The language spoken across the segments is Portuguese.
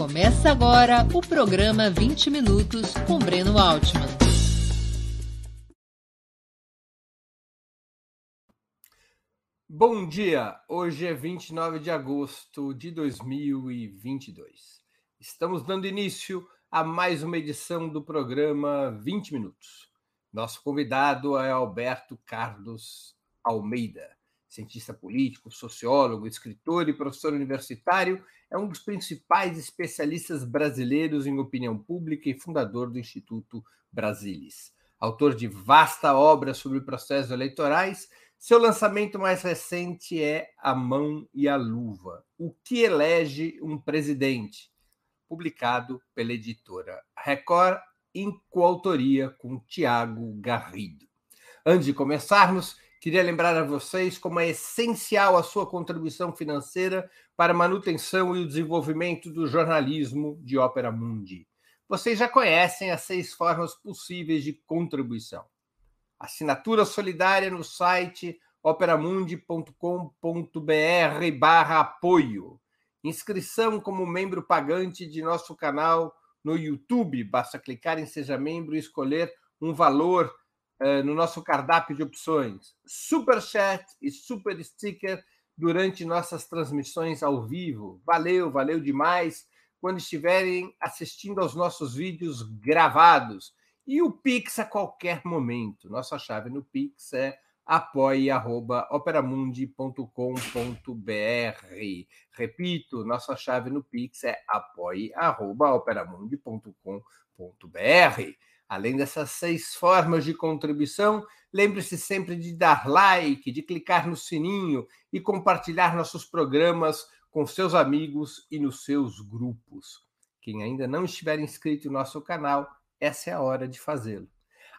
Começa agora o programa 20 Minutos com Breno Altman. Bom dia! Hoje é 29 de agosto de 2022. Estamos dando início a mais uma edição do programa 20 Minutos. Nosso convidado é Alberto Carlos Almeida cientista político, sociólogo, escritor e professor universitário, é um dos principais especialistas brasileiros em opinião pública e fundador do Instituto Brasilis. Autor de vasta obra sobre processos eleitorais, seu lançamento mais recente é A Mão e a Luva: O que elege um presidente, publicado pela editora Record, em coautoria com Tiago Garrido. Antes de começarmos, Queria lembrar a vocês como é essencial a sua contribuição financeira para a manutenção e o desenvolvimento do jornalismo de Ópera Mundi. Vocês já conhecem as seis formas possíveis de contribuição. Assinatura solidária no site operamundi.com.br barra apoio. Inscrição como membro pagante de nosso canal no YouTube. Basta clicar em Seja Membro e escolher um valor eh, no nosso cardápio de opções, super chat e super sticker durante nossas transmissões ao vivo. Valeu, valeu demais quando estiverem assistindo aos nossos vídeos gravados. E o Pix a qualquer momento. Nossa chave no Pix é apoie.operamundi.com.br. Repito, nossa chave no Pix é apoie.operamundi.com.br. Além dessas seis formas de contribuição, lembre-se sempre de dar like, de clicar no sininho e compartilhar nossos programas com seus amigos e nos seus grupos. Quem ainda não estiver inscrito no nosso canal, essa é a hora de fazê-lo.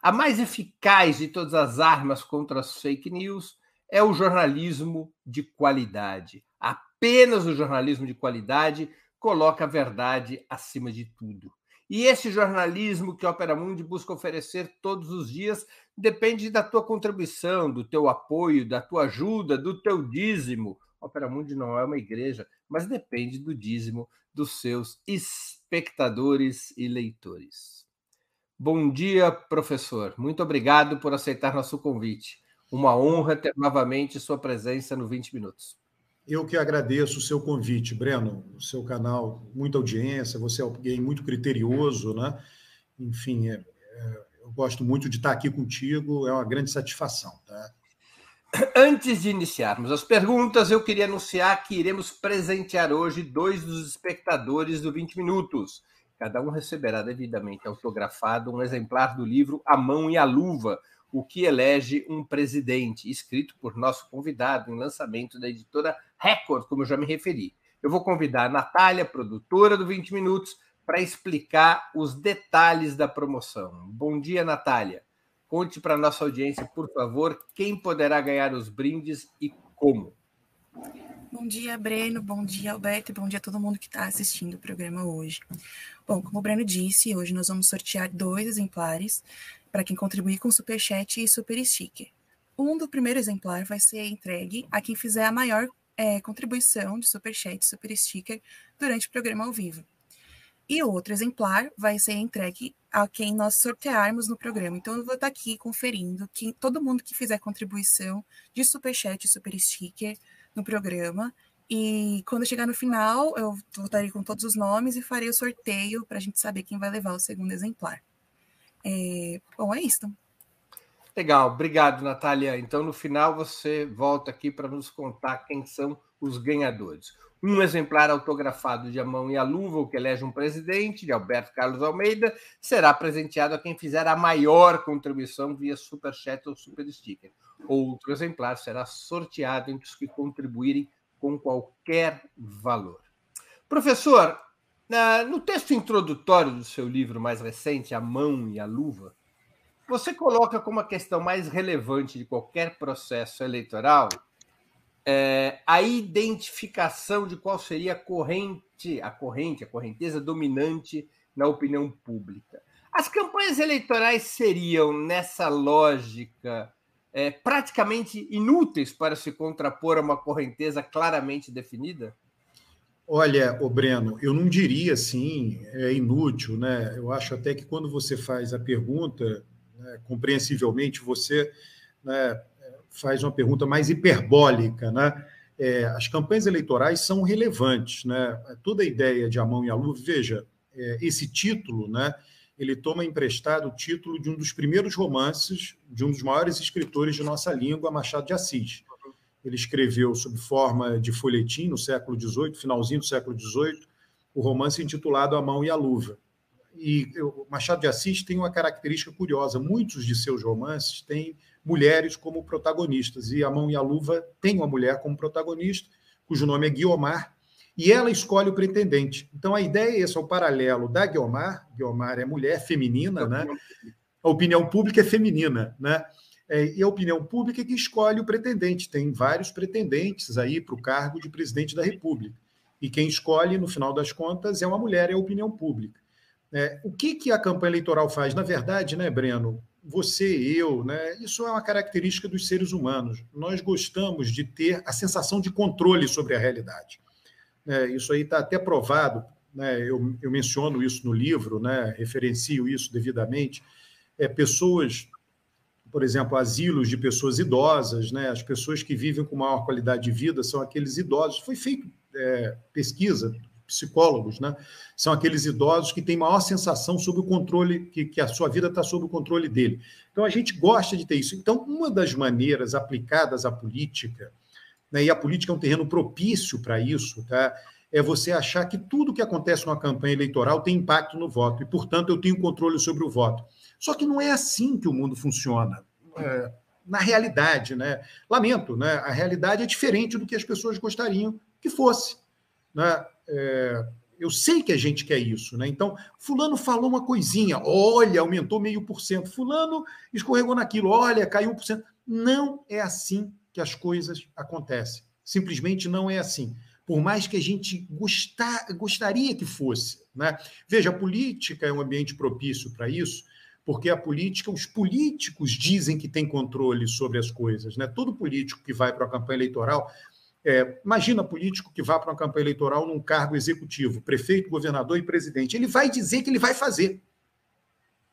A mais eficaz de todas as armas contra as fake news é o jornalismo de qualidade. Apenas o jornalismo de qualidade coloca a verdade acima de tudo. E esse jornalismo que a Opera Mundi busca oferecer todos os dias depende da tua contribuição, do teu apoio, da tua ajuda, do teu dízimo. Opera Mundi não é uma igreja, mas depende do dízimo dos seus espectadores e leitores. Bom dia, professor. Muito obrigado por aceitar nosso convite. Uma honra ter novamente sua presença no 20 Minutos. Eu que agradeço o seu convite, Breno, o seu canal, muita audiência, você é alguém muito criterioso, né? Enfim, é, é, eu gosto muito de estar aqui contigo, é uma grande satisfação, tá? Antes de iniciarmos as perguntas, eu queria anunciar que iremos presentear hoje dois dos espectadores do 20 Minutos. Cada um receberá devidamente autografado um exemplar do livro A Mão e a Luva, o que elege um presidente, escrito por nosso convidado em lançamento da editora Record, como eu já me referi. Eu vou convidar a Natália, produtora do 20 Minutos, para explicar os detalhes da promoção. Bom dia, Natália. Conte para a nossa audiência, por favor, quem poderá ganhar os brindes e como. Bom dia, Breno. Bom dia, Alberto. Bom dia a todo mundo que está assistindo o programa hoje. Bom, como o Breno disse, hoje nós vamos sortear dois exemplares para quem contribuir com Superchat e Super Sticker. Um do primeiro exemplar vai ser entregue a quem fizer a maior é, contribuição de Superchat e Super Sticker durante o programa ao vivo. E outro exemplar vai ser entregue a quem nós sortearmos no programa. Então, eu vou estar aqui conferindo que todo mundo que fizer contribuição de Superchat e Super Sticker no programa. E quando chegar no final, eu voltarei com todos os nomes e farei o sorteio para a gente saber quem vai levar o segundo exemplar. É, bom, é isso. Legal, obrigado, Natália. Então, no final, você volta aqui para nos contar quem são os ganhadores. Um exemplar autografado de A Mão e a Luva, o que elege um presidente, de Alberto Carlos Almeida, será presenteado a quem fizer a maior contribuição via Superchat ou Super Sticker. Outro exemplar será sorteado entre os que contribuírem com qualquer valor. Professor, no texto introdutório do seu livro mais recente, A Mão e a Luva, você coloca como a questão mais relevante de qualquer processo eleitoral é, a identificação de qual seria a corrente, a corrente, a correnteza dominante na opinião pública. As campanhas eleitorais seriam, nessa lógica, é, praticamente inúteis para se contrapor a uma correnteza claramente definida? Olha, o Breno, eu não diria assim, é inútil, né? Eu acho até que quando você faz a pergunta, né, compreensivelmente, você né, faz uma pergunta mais hiperbólica, né? É, as campanhas eleitorais são relevantes, né? Toda a ideia de a mão e a luva, veja, é, esse título, né? Ele toma emprestado o título de um dos primeiros romances de um dos maiores escritores de nossa língua, Machado de Assis ele escreveu sob forma de folhetim no século XVIII, finalzinho do século XVIII, o romance intitulado A Mão e a Luva. E o Machado de Assis tem uma característica curiosa: muitos de seus romances têm mulheres como protagonistas, e A Mão e a Luva tem uma mulher como protagonista, cujo nome é Guiomar, e ela escolhe o pretendente. Então a ideia é essa, é o paralelo da Guiomar, Guiomar é mulher feminina, né? A opinião pública é feminina, né? É, e a opinião pública que escolhe o pretendente. Tem vários pretendentes aí para o cargo de presidente da República. E quem escolhe, no final das contas, é uma mulher, é a opinião pública. É, o que, que a campanha eleitoral faz? Na verdade, né, Breno, você, eu, né, isso é uma característica dos seres humanos. Nós gostamos de ter a sensação de controle sobre a realidade. É, isso aí está até provado, né, eu, eu menciono isso no livro, né, referencio isso devidamente. É, pessoas por exemplo, asilos de pessoas idosas, né? as pessoas que vivem com maior qualidade de vida são aqueles idosos. Foi feito é, pesquisa, psicólogos, né? são aqueles idosos que têm maior sensação sobre o controle, que, que a sua vida está sob o controle dele. Então, a gente gosta de ter isso. Então, uma das maneiras aplicadas à política, né, e a política é um terreno propício para isso, tá? é você achar que tudo que acontece numa campanha eleitoral tem impacto no voto, e, portanto, eu tenho controle sobre o voto. Só que não é assim que o mundo funciona. É, na realidade, né? Lamento, né? A realidade é diferente do que as pessoas gostariam que fosse. Né? É, eu sei que a gente quer isso, né? Então, fulano falou uma coisinha, olha, aumentou meio por cento. Fulano escorregou naquilo, olha, caiu um por cento. Não é assim que as coisas acontecem. Simplesmente não é assim. Por mais que a gente gostar, gostaria que fosse. Né? Veja, a política é um ambiente propício para isso, porque a política, os políticos dizem que tem controle sobre as coisas. Né? Todo político que vai para a campanha eleitoral, é, imagina político que vá para uma campanha eleitoral num cargo executivo, prefeito, governador e presidente, ele vai dizer que ele vai fazer.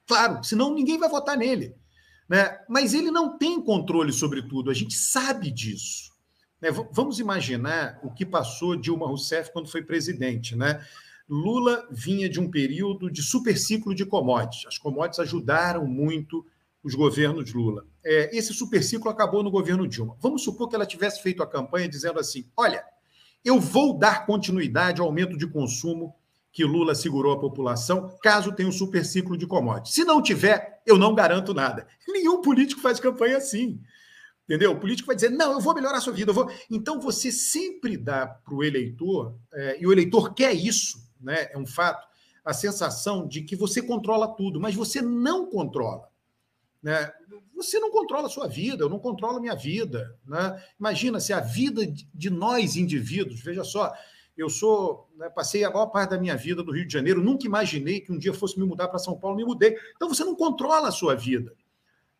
Claro, senão ninguém vai votar nele. Né? Mas ele não tem controle sobre tudo, a gente sabe disso. Né? Vamos imaginar o que passou Dilma Rousseff quando foi presidente. Né? Lula vinha de um período de superciclo de commodities. As commodities ajudaram muito os governos Lula. É, esse superciclo acabou no governo Dilma. Vamos supor que ela tivesse feito a campanha dizendo assim: olha, eu vou dar continuidade ao aumento de consumo que Lula segurou a população, caso tenha um superciclo de commodities. Se não tiver, eu não garanto nada. Nenhum político faz campanha assim. Entendeu? O político vai dizer, não, eu vou melhorar a sua vida. Então, você sempre dá para o eleitor, é, e o eleitor quer isso, né, é um fato, a sensação de que você controla tudo, mas você não controla. Né? Você não controla a sua vida, eu não controlo a minha vida. Né? Imagina se a vida de nós indivíduos, veja só, eu sou, né, passei a maior parte da minha vida no Rio de Janeiro, nunca imaginei que um dia fosse me mudar para São Paulo, me mudei. Então você não controla a sua vida.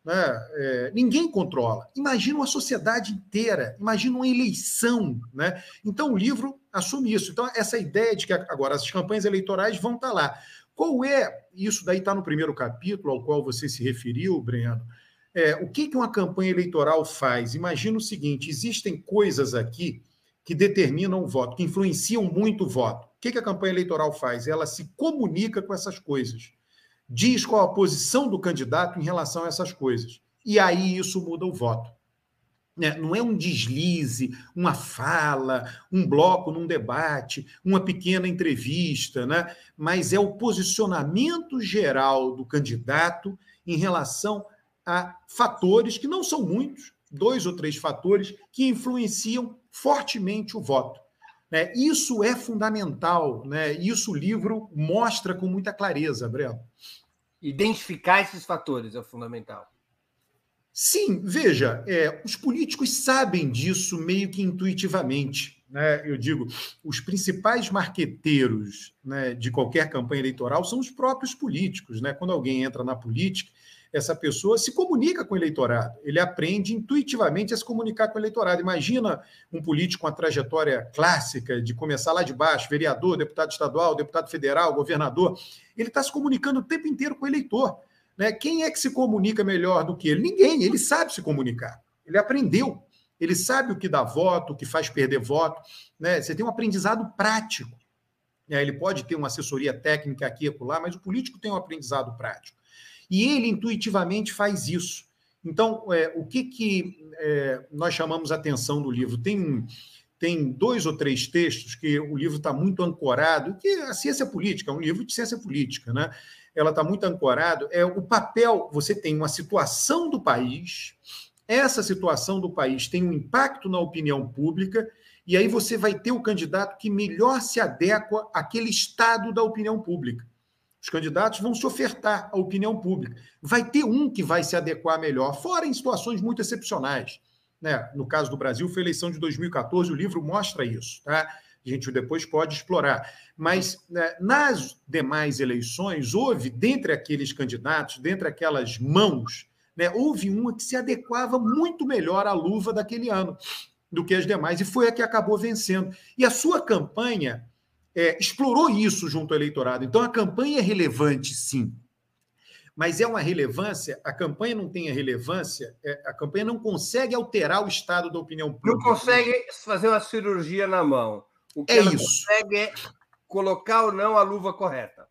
Né? É, ninguém controla. Imagina uma sociedade inteira, imagina uma eleição. Né? Então, o livro assume isso. Então, essa ideia de que agora as campanhas eleitorais vão estar lá. Qual é, isso daí está no primeiro capítulo ao qual você se referiu, Breno, é, o que, que uma campanha eleitoral faz? Imagina o seguinte: existem coisas aqui que determinam o voto, que influenciam muito o voto. O que, que a campanha eleitoral faz? Ela se comunica com essas coisas diz qual a posição do candidato em relação a essas coisas. E aí isso muda o voto. Né? Não é um deslize, uma fala, um bloco num debate, uma pequena entrevista, né? mas é o posicionamento geral do candidato em relação a fatores que não são muitos, dois ou três fatores, que influenciam fortemente o voto. Né? Isso é fundamental, né? isso o livro mostra com muita clareza, Breno. Identificar esses fatores é fundamental. Sim, veja, é, os políticos sabem disso meio que intuitivamente. Né? Eu digo, os principais marqueteiros né, de qualquer campanha eleitoral são os próprios políticos. Né? Quando alguém entra na política, essa pessoa se comunica com o eleitorado, ele aprende intuitivamente a se comunicar com o eleitorado. Imagina um político com a trajetória clássica de começar lá de baixo, vereador, deputado estadual, deputado federal, governador, ele está se comunicando o tempo inteiro com o eleitor. Né? Quem é que se comunica melhor do que ele? Ninguém, ele sabe se comunicar, ele aprendeu, ele sabe o que dá voto, o que faz perder voto. Né? Você tem um aprendizado prático. Né? Ele pode ter uma assessoria técnica aqui e lá, mas o político tem um aprendizado prático. E ele intuitivamente faz isso. Então, é, o que, que é, nós chamamos atenção do livro? Tem, tem dois ou três textos que o livro está muito ancorado, que a ciência política, é um livro de ciência política, né? Ela está muito ancorado. É o papel, você tem uma situação do país, essa situação do país tem um impacto na opinião pública, e aí você vai ter o candidato que melhor se adequa àquele estado da opinião pública. Os candidatos vão se ofertar à opinião pública. Vai ter um que vai se adequar melhor, fora em situações muito excepcionais. Né? No caso do Brasil, foi a eleição de 2014, o livro mostra isso. Tá? A gente depois pode explorar. Mas né, nas demais eleições, houve, dentre aqueles candidatos, dentre aquelas mãos, né, houve uma que se adequava muito melhor à luva daquele ano do que as demais, e foi a que acabou vencendo. E a sua campanha é, explorou isso junto ao eleitorado. Então, a campanha é relevante, sim. Mas é uma relevância, a campanha não tem a relevância, é, a campanha não consegue alterar o estado da opinião pública. Não consegue fazer uma cirurgia na mão. O que é ela isso. consegue é colocar ou não a luva correta.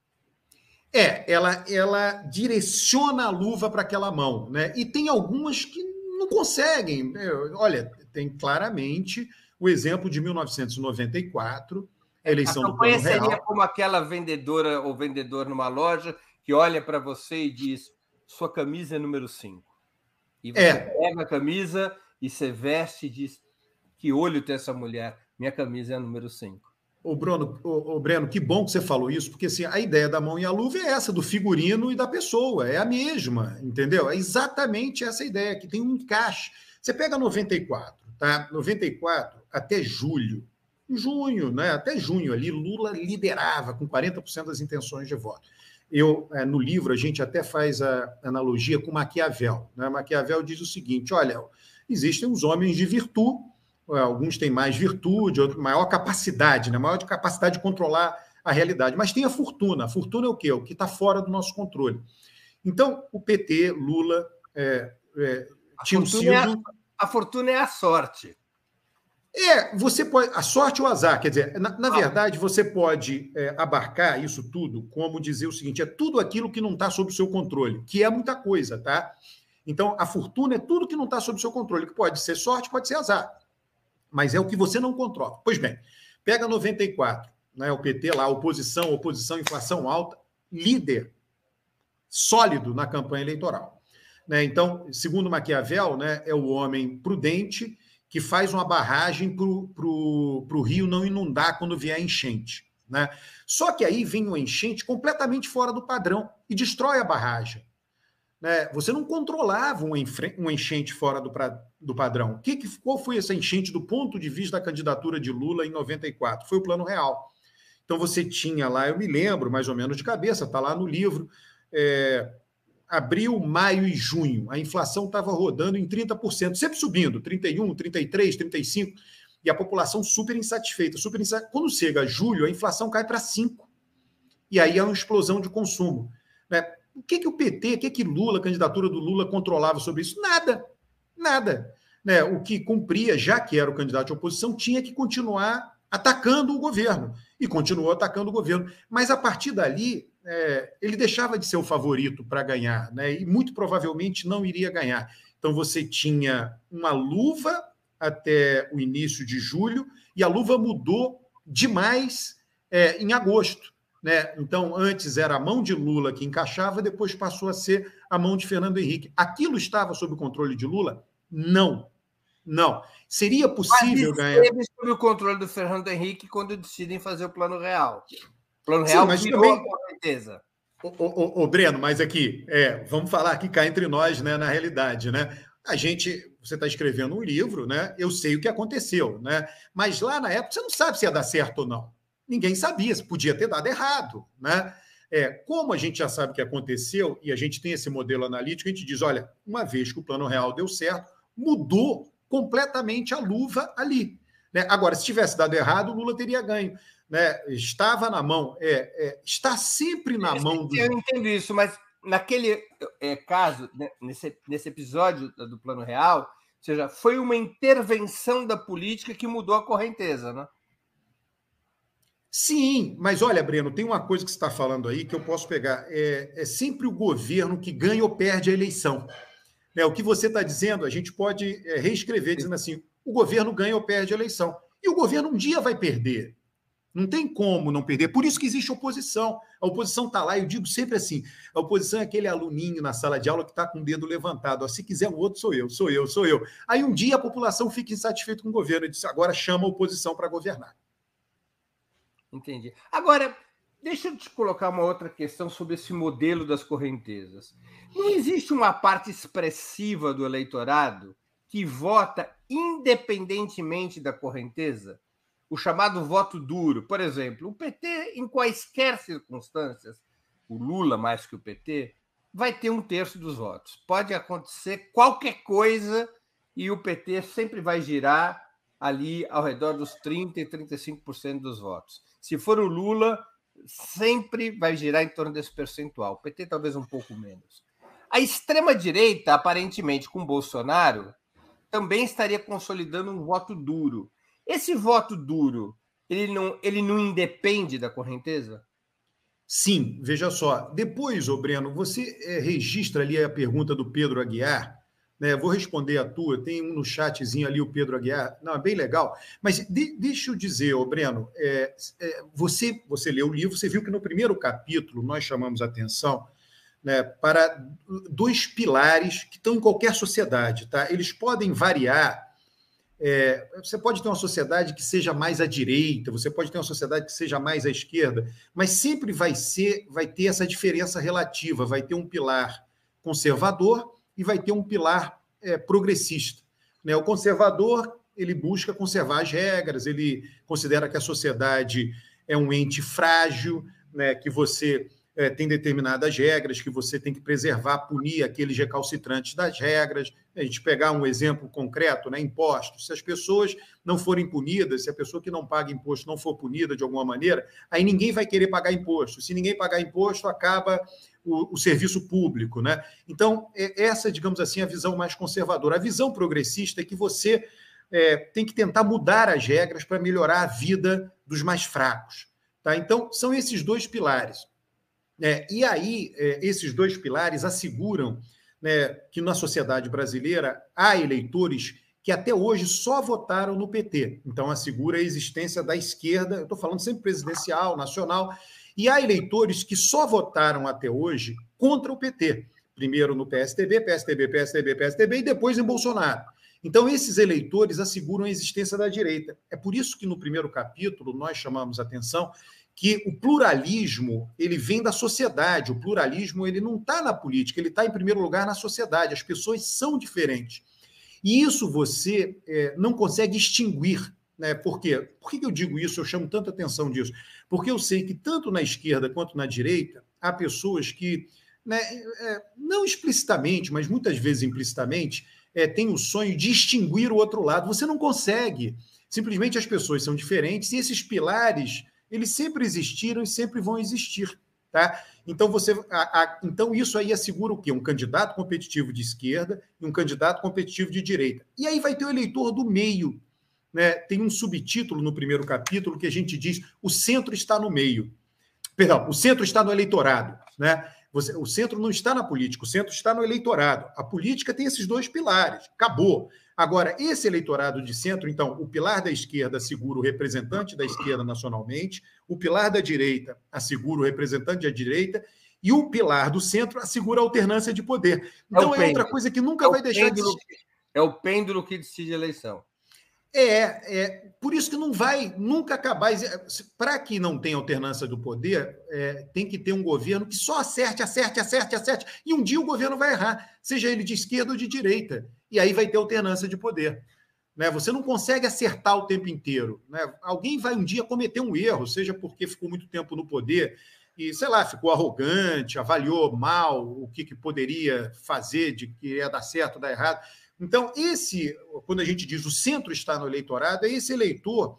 É, ela, ela direciona a luva para aquela mão, né? E tem algumas que não conseguem. Olha, tem claramente o exemplo de 1994, a eleição a do Plano seria Real. como aquela vendedora ou vendedor numa loja que olha para você e diz: sua camisa é número 5. E você É. pega a camisa e você veste e diz: que olho tem essa mulher? Minha camisa é a número 5. Ô, Bruno, ô, ô, Breno, que bom que você falou isso, porque assim, a ideia da mão e a luva é essa, do figurino e da pessoa, é a mesma, entendeu? É exatamente essa ideia, que tem um encaixe. Você pega 94, tá? 94 até julho, junho, né? Até junho ali, Lula liderava com 40% das intenções de voto. Eu, eh, no livro, a gente até faz a analogia com Maquiavel. Né? Maquiavel diz o seguinte: olha, existem os homens de virtude, alguns têm mais virtude, outros maior capacidade, né? maior de capacidade de controlar a realidade. Mas tem a fortuna. A fortuna é o quê? O que está fora do nosso controle. Então, o PT, Lula, é, é, A fortuna, é a, sido. a fortuna é a sorte. É, você pode. A sorte ou o azar, quer dizer, na, na verdade, você pode é, abarcar isso tudo como dizer o seguinte: é tudo aquilo que não está sob o seu controle, que é muita coisa, tá? Então, a fortuna é tudo que não está sob o seu controle, que pode ser sorte, pode ser azar. Mas é o que você não controla. Pois bem, pega 94, né, o PT lá, oposição, oposição, inflação alta, líder sólido na campanha eleitoral. Né? Então, segundo Maquiavel, né, é o homem prudente que faz uma barragem para o rio não inundar quando vier enchente. Né? Só que aí vem uma enchente completamente fora do padrão e destrói a barragem. Né? Você não controlava uma enchente fora do, pra, do padrão. O que, que, qual foi essa enchente do ponto de vista da candidatura de Lula em 94? Foi o Plano Real. Então você tinha lá, eu me lembro mais ou menos de cabeça, está lá no livro, é, abril, maio e junho, a inflação estava rodando em 30%, sempre subindo, 31, 33, 35, e a população super insatisfeita, super insatisfeita. Quando chega julho, a inflação cai para 5. E aí há uma explosão de consumo. Né? O que, que o PT, o que, que Lula, a candidatura do Lula, controlava sobre isso? Nada. Nada. Né? O que cumpria, já que era o candidato de oposição, tinha que continuar atacando o governo. E continuou atacando o governo. Mas a partir dali, é, ele deixava de ser o favorito para ganhar, né? E muito provavelmente não iria ganhar. Então você tinha uma luva até o início de julho e a luva mudou demais é, em agosto. Né? Então, antes era a mão de Lula que encaixava, depois passou a ser a mão de Fernando Henrique. Aquilo estava sob o controle de Lula? Não. Não. Seria possível Mas ganhar. Esteve sob o controle do Fernando Henrique quando decidem fazer o plano real. O plano real Sim, mas também... com certeza. Ô, ô, ô, Breno, mas aqui, é, vamos falar aqui cá entre nós, né, na realidade, né? A gente, você está escrevendo um livro, né? Eu sei o que aconteceu, né? Mas lá na época você não sabe se ia dar certo ou não. Ninguém sabia, se podia ter dado errado, né? É, como a gente já sabe que aconteceu e a gente tem esse modelo analítico, a gente diz: olha, uma vez que o plano real deu certo, mudou completamente a luva ali. Né? Agora, se tivesse dado errado, o Lula teria ganho. Né? Estava na mão, é, é está sempre na mão do. Eu entendo isso, mas naquele é, caso, né, nesse, nesse episódio do Plano Real, ou seja, foi uma intervenção da política que mudou a correnteza, né? Sim, mas olha, Breno, tem uma coisa que você está falando aí que eu posso pegar. É, é sempre o governo que ganha ou perde a eleição. Né, o que você está dizendo, a gente pode é, reescrever dizendo assim: o governo ganha ou perde a eleição. E o governo um dia vai perder. Não tem como não perder. Por isso que existe oposição. A oposição está lá, eu digo sempre assim: a oposição é aquele aluninho na sala de aula que está com o dedo levantado. Ó, se quiser um outro, sou eu, sou eu, sou eu. Aí um dia a população fica insatisfeita com o governo e diz: agora chama a oposição para governar. Entendi. Agora, deixa eu te colocar uma outra questão sobre esse modelo das correntezas. Não existe uma parte expressiva do eleitorado que vota independentemente da correnteza? O chamado voto duro. Por exemplo, o PT, em quaisquer circunstâncias, o Lula mais que o PT, vai ter um terço dos votos. Pode acontecer qualquer coisa e o PT sempre vai girar ali ao redor dos 30% e 35% dos votos. Se for o Lula, sempre vai girar em torno desse percentual. O PT talvez um pouco menos. A extrema-direita, aparentemente com Bolsonaro, também estaria consolidando um voto duro. Esse voto duro, ele não, ele não independe da correnteza? Sim, veja só. Depois, ô Breno, você é, registra ali a pergunta do Pedro Aguiar. Né? Vou responder a tua. Tem um no chatzinho ali, o Pedro Aguiar. Não, é bem legal. Mas de, deixa eu dizer, ô Breno, é, é, você, você leu o livro, você viu que no primeiro capítulo nós chamamos atenção né, para dois pilares que estão em qualquer sociedade. Tá? Eles podem variar é, você pode ter uma sociedade que seja mais à direita, você pode ter uma sociedade que seja mais à esquerda, mas sempre vai ser, vai ter essa diferença relativa, vai ter um pilar conservador e vai ter um pilar é, progressista. Né? O conservador ele busca conservar as regras, ele considera que a sociedade é um ente frágil, né? que você é, tem determinadas regras que você tem que preservar, punir aqueles recalcitrantes das regras. A gente pegar um exemplo concreto, né? impostos. Se as pessoas não forem punidas, se a pessoa que não paga imposto não for punida de alguma maneira, aí ninguém vai querer pagar imposto. Se ninguém pagar imposto, acaba o, o serviço público. Né? Então, é, essa, digamos assim, é a visão mais conservadora. A visão progressista é que você é, tem que tentar mudar as regras para melhorar a vida dos mais fracos. Tá? Então, são esses dois pilares. É, e aí, é, esses dois pilares asseguram né, que na sociedade brasileira há eleitores que até hoje só votaram no PT. Então, assegura a existência da esquerda, eu estou falando sempre presidencial, nacional, e há eleitores que só votaram até hoje contra o PT. Primeiro no PSDB, PSDB, PSDB, PSDB e depois em Bolsonaro. Então, esses eleitores asseguram a existência da direita. É por isso que no primeiro capítulo nós chamamos atenção que o pluralismo ele vem da sociedade. O pluralismo ele não está na política, ele está em primeiro lugar na sociedade. As pessoas são diferentes. E isso você é, não consegue extinguir. Né? Por quê? Por que eu digo isso? Eu chamo tanta atenção disso. Porque eu sei que tanto na esquerda quanto na direita há pessoas que, né, é, não explicitamente, mas muitas vezes implicitamente, é, têm o sonho de extinguir o outro lado. Você não consegue. Simplesmente as pessoas são diferentes e esses pilares eles sempre existiram e sempre vão existir. Tá? Então, você, a, a, então, isso aí assegura o quê? Um candidato competitivo de esquerda e um candidato competitivo de direita. E aí vai ter o eleitor do meio. Né? Tem um subtítulo no primeiro capítulo que a gente diz: o centro está no meio. Perdão, o centro está no eleitorado. Né? Você, o centro não está na política, o centro está no eleitorado. A política tem esses dois pilares. Acabou. Agora, esse eleitorado de centro, então, o pilar da esquerda assegura o representante da esquerda nacionalmente, o pilar da direita assegura o representante da direita, e o pilar do centro assegura a alternância de poder. É então, é, é outra coisa que nunca é vai deixar pêndulo, de. É o pêndulo que decide a eleição. É, é por isso que não vai nunca acabar. Para que não tenha alternância do poder, é, tem que ter um governo que só acerte, acerte, acerte, acerte. E um dia o governo vai errar, seja ele de esquerda ou de direita. E aí vai ter alternância de poder. Né? Você não consegue acertar o tempo inteiro. Né? Alguém vai um dia cometer um erro, seja porque ficou muito tempo no poder, e, sei lá, ficou arrogante, avaliou mal o que, que poderia fazer, de que ia dar certo dar errado. Então, esse, quando a gente diz o centro está no eleitorado, é esse eleitor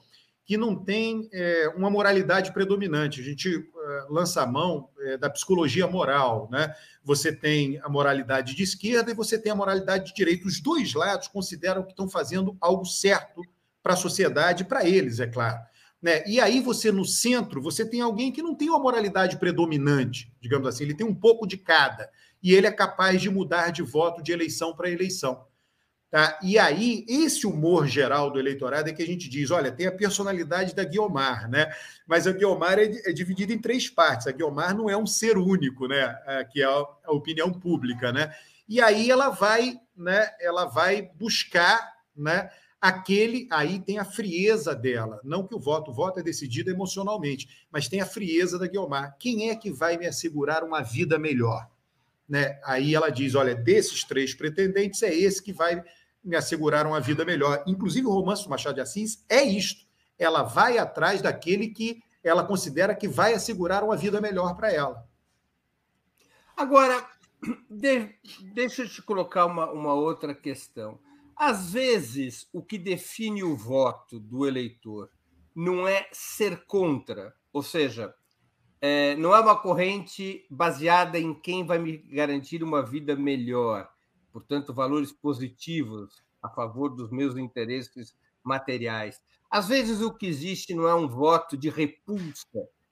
que não tem é, uma moralidade predominante. A gente é, lança a mão é, da psicologia moral. Né? Você tem a moralidade de esquerda e você tem a moralidade de direita. Os dois lados consideram que estão fazendo algo certo para a sociedade, para eles, é claro. Né? E aí você, no centro, você tem alguém que não tem uma moralidade predominante, digamos assim, ele tem um pouco de cada. E ele é capaz de mudar de voto de eleição para eleição. Tá? E aí, esse humor geral do eleitorado é que a gente diz: olha, tem a personalidade da Guiomar, né? Mas a Guiomar é, é dividida em três partes. A Guiomar não é um ser único, né? que é a, a opinião pública, né? E aí ela vai, né? Ela vai buscar, né? Aquele aí tem a frieza dela, não que o voto, o voto é decidido emocionalmente, mas tem a frieza da Guiomar. Quem é que vai me assegurar uma vida melhor? Né? Aí ela diz: olha, desses três pretendentes, é esse que vai me assegurar uma vida melhor. Inclusive, o romance do Machado de Assis é isto. Ela vai atrás daquele que ela considera que vai assegurar uma vida melhor para ela. Agora, de, deixa eu te colocar uma, uma outra questão. Às vezes, o que define o voto do eleitor não é ser contra, ou seja, é, não é uma corrente baseada em quem vai me garantir uma vida melhor portanto, valores positivos a favor dos meus interesses materiais. Às vezes, o que existe não é um voto de repulsa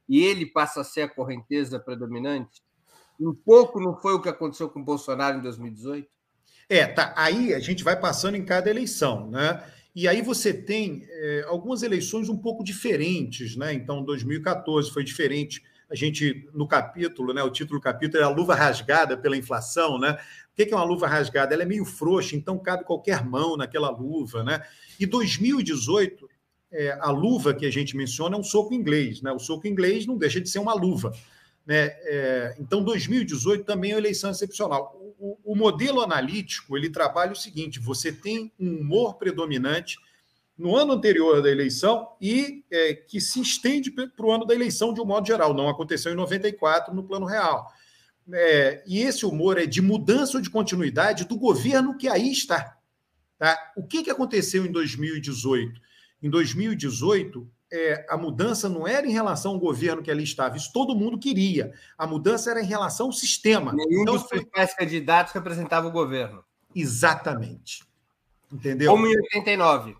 e ele passa a ser a correnteza predominante. Um pouco não foi o que aconteceu com Bolsonaro em 2018? É, tá. Aí a gente vai passando em cada eleição, né? E aí você tem é, algumas eleições um pouco diferentes, né? Então, 2014 foi diferente. A gente, no capítulo, né? O título do capítulo é a luva rasgada pela inflação, né? O que é uma luva rasgada? Ela é meio frouxa, então cabe qualquer mão naquela luva, né? E 2018, é, a luva que a gente menciona é um soco inglês, né? O soco inglês não deixa de ser uma luva. Né? É, então, 2018 também é uma eleição excepcional. O, o, modelo analítico ele trabalha o seguinte: você tem um humor predominante no ano anterior da eleição e é, que se estende para o ano da eleição de um modo geral. Não aconteceu em 94 no plano real. É, e esse humor é de mudança ou de continuidade do governo que aí está. Tá? O que, que aconteceu em 2018? Em 2018, é, a mudança não era em relação ao governo que ali estava, isso todo mundo queria. A mudança era em relação ao sistema. Nenhum então, dos principais candidatos representava o governo. Exatamente. Entendeu? Como em 89.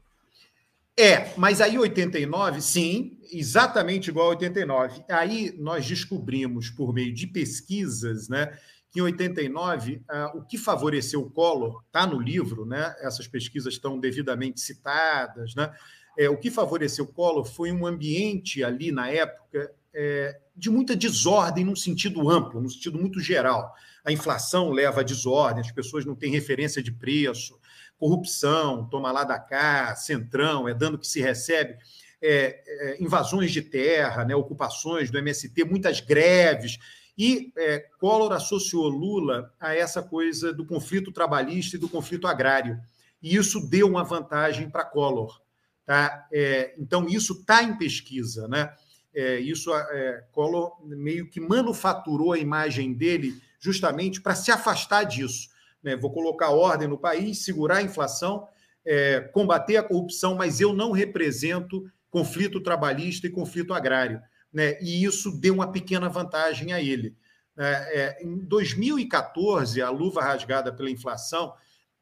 É, mas aí 89, sim, exatamente igual a 89. Aí nós descobrimos, por meio de pesquisas, né, que em 89 ah, o que favoreceu o Collor está no livro, né? Essas pesquisas estão devidamente citadas, né? É, o que favoreceu o Collor foi um ambiente ali na época é, de muita desordem num sentido amplo, num sentido muito geral. A inflação leva à desordem, as pessoas não têm referência de preço, corrupção, toma lá da cá, centrão, é dando que se recebe, é, é, invasões de terra, né, ocupações do MST, muitas greves. E é, Collor associou Lula a essa coisa do conflito trabalhista e do conflito agrário. E isso deu uma vantagem para Collor. Tá? É, então, isso está em pesquisa. Né? É, isso é, Collor meio que manufaturou a imagem dele justamente para se afastar disso né? vou colocar ordem no país, segurar a inflação, é, combater a corrupção, mas eu não represento conflito trabalhista e conflito agrário. Né? E isso deu uma pequena vantagem a ele. É, é, em 2014, a luva rasgada pela inflação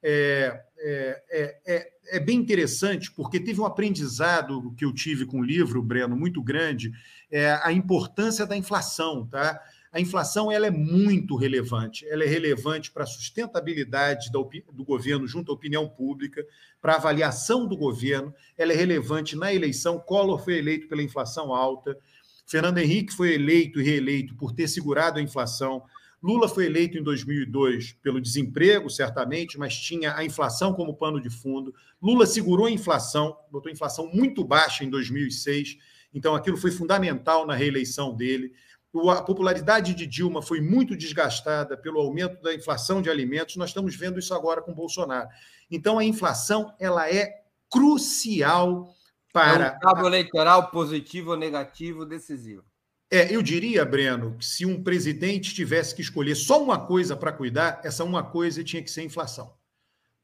é, é, é, é, é, bem interessante, porque teve um aprendizado que eu tive com o livro, Breno, muito grande, a importância da inflação. Tá? A inflação ela é muito relevante. Ela é relevante para a sustentabilidade do governo junto à opinião pública, para a avaliação do governo. Ela é relevante na eleição. Collor foi eleito pela inflação alta. Fernando Henrique foi eleito e reeleito por ter segurado a inflação. Lula foi eleito em 2002 pelo desemprego, certamente, mas tinha a inflação como pano de fundo. Lula segurou a inflação, botou a inflação muito baixa em 2006, então aquilo foi fundamental na reeleição dele a popularidade de Dilma foi muito desgastada pelo aumento da inflação de alimentos. Nós estamos vendo isso agora com Bolsonaro. Então, a inflação ela é crucial para. É um cabo eleitoral positivo ou negativo decisivo. É, eu diria, Breno, que se um presidente tivesse que escolher só uma coisa para cuidar, essa uma coisa tinha que ser inflação.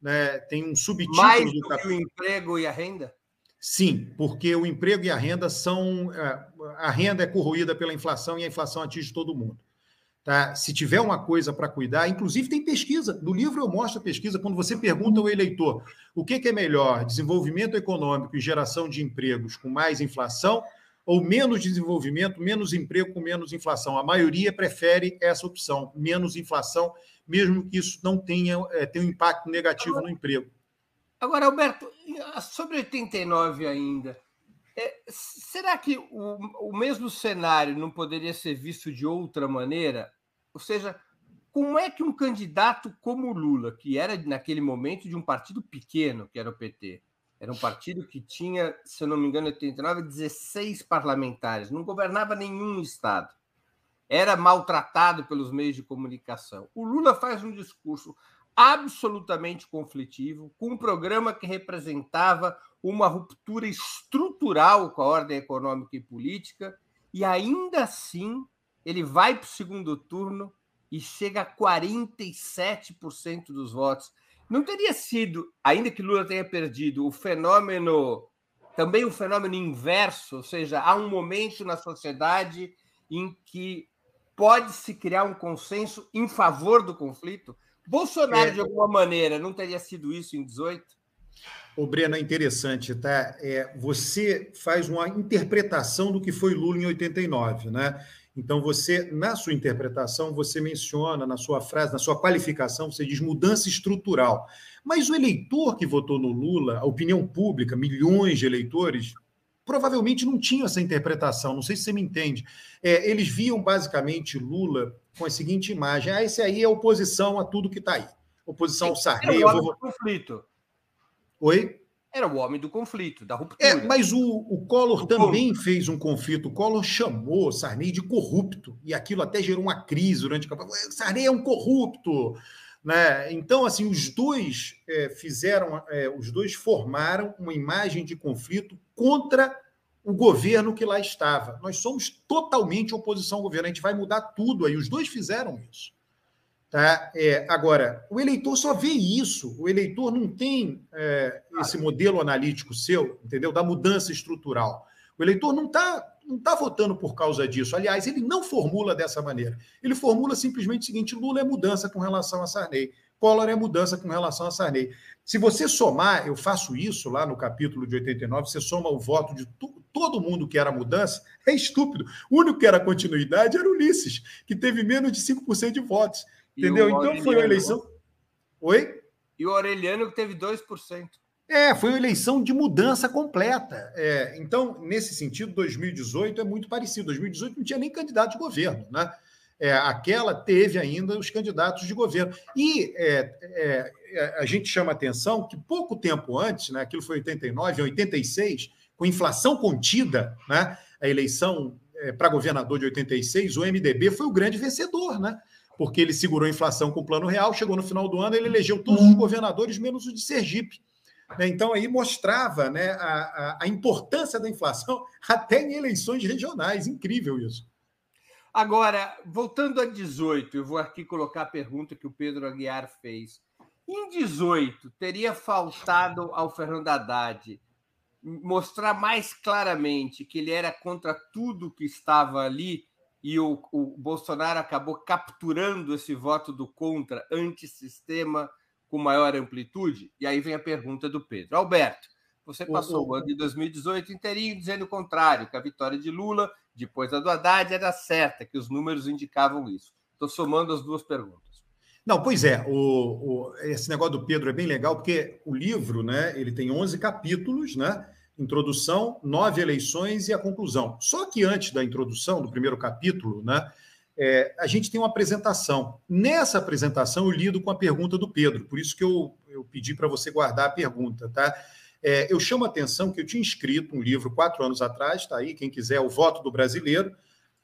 Né? Tem um subtítulo Mais do, do que o emprego e a renda? Sim, porque o emprego e a renda são. É, a renda é corroída pela inflação e a inflação atinge todo mundo. Tá? Se tiver uma coisa para cuidar, inclusive tem pesquisa. No livro eu mostro a pesquisa. Quando você pergunta ao eleitor o que, é melhor, desenvolvimento econômico e geração de empregos com mais inflação ou menos desenvolvimento, menos emprego com menos inflação. A maioria prefere essa opção, menos inflação, mesmo que isso não tenha, é, tenha um impacto negativo no emprego. Agora, Alberto, sobre 89 ainda, é, será que o, o mesmo cenário não poderia ser visto de outra maneira? Ou seja, como é que um candidato como Lula, que era naquele momento de um partido pequeno, que era o PT, era um partido que tinha, se eu não me engano, em 89, 16 parlamentares, não governava nenhum estado. Era maltratado pelos meios de comunicação. O Lula faz um discurso absolutamente conflitivo, com um programa que representava uma ruptura estrutural com a ordem econômica e política, e ainda assim ele vai para o segundo turno e chega a 47% dos votos. Não teria sido, ainda que Lula tenha perdido, o fenômeno, também o fenômeno inverso, ou seja, há um momento na sociedade em que pode-se criar um consenso em favor do conflito? Bolsonaro, é... de alguma maneira, não teria sido isso em 18? O Breno, é interessante, tá? É, você faz uma interpretação do que foi Lula em 89, né? Então, você, na sua interpretação, você menciona, na sua frase, na sua qualificação, você diz mudança estrutural. Mas o eleitor que votou no Lula, a opinião pública, milhões de eleitores, provavelmente não tinham essa interpretação. Não sei se você me entende. É, eles viam basicamente Lula com a seguinte imagem: ah, esse aí é oposição a tudo que está aí. Oposição ao Sarney. É vou... conflito. Oi? Era o homem do conflito, da ruptura. É, mas o, o Collor o também fez um conflito. O Collor chamou Sarney de corrupto, e aquilo até gerou uma crise durante a campanha. Sarney é um corrupto. Né? Então, assim, os dois é, fizeram, é, os dois formaram uma imagem de conflito contra o governo que lá estava. Nós somos totalmente oposição ao governo, a gente vai mudar tudo aí. Os dois fizeram isso. Tá? É, agora, o eleitor só vê isso, o eleitor não tem é, esse modelo analítico seu, entendeu? Da mudança estrutural. O eleitor não está não tá votando por causa disso. Aliás, ele não formula dessa maneira. Ele formula simplesmente o seguinte: Lula é mudança com relação a Sarney, Collor é mudança com relação a Sarney. Se você somar, eu faço isso lá no capítulo de 89, você soma o voto de todo mundo que era mudança, é estúpido. O único que era continuidade era Ulisses, que teve menos de 5% de votos. Entendeu? Então foi uma eleição. Oi? E o Aureliano que teve 2%. É, foi uma eleição de mudança completa. É, então, nesse sentido, 2018 é muito parecido. 2018 não tinha nem candidato de governo, né? É, aquela teve ainda os candidatos de governo. E é, é, é a gente chama atenção que pouco tempo antes, né, aquilo foi 89, 86, com inflação contida, né, a eleição é, para governador de 86, o MDB foi o grande vencedor, né? porque ele segurou a inflação com o plano real, chegou no final do ano, ele elegeu todos os governadores, menos o de Sergipe. Né? Então, aí mostrava né, a, a, importância da inflação até em eleições regionais. Incrível isso. Agora, voltando a 18, eu vou aqui colocar a pergunta que o Pedro Aguiar fez. Em 18, teria faltado ao Fernando Haddad mostrar mais claramente que ele era contra tudo que estava ali e o, o Bolsonaro acabou capturando esse voto do contra, antissistema, com maior amplitude? E aí vem a pergunta do Pedro. Alberto, você passou o ano de 2018 inteirinho dizendo o contrário, que a vitória de Lula, depois da do Haddad, era certa, que os números indicavam isso. Estou somando as duas perguntas. Não, pois é, o, o, esse negócio do Pedro é bem legal, porque o livro, né, ele tem 11 capítulos, né, introdução, nove eleições e a conclusão. Só que antes da introdução, do primeiro capítulo, né, é, a gente tem uma apresentação. Nessa apresentação, eu lido com a pergunta do Pedro, por isso que eu, eu pedi para você guardar a pergunta, tá? É, eu chamo a atenção que eu tinha escrito um livro quatro anos atrás, está aí, quem quiser, O Voto do Brasileiro,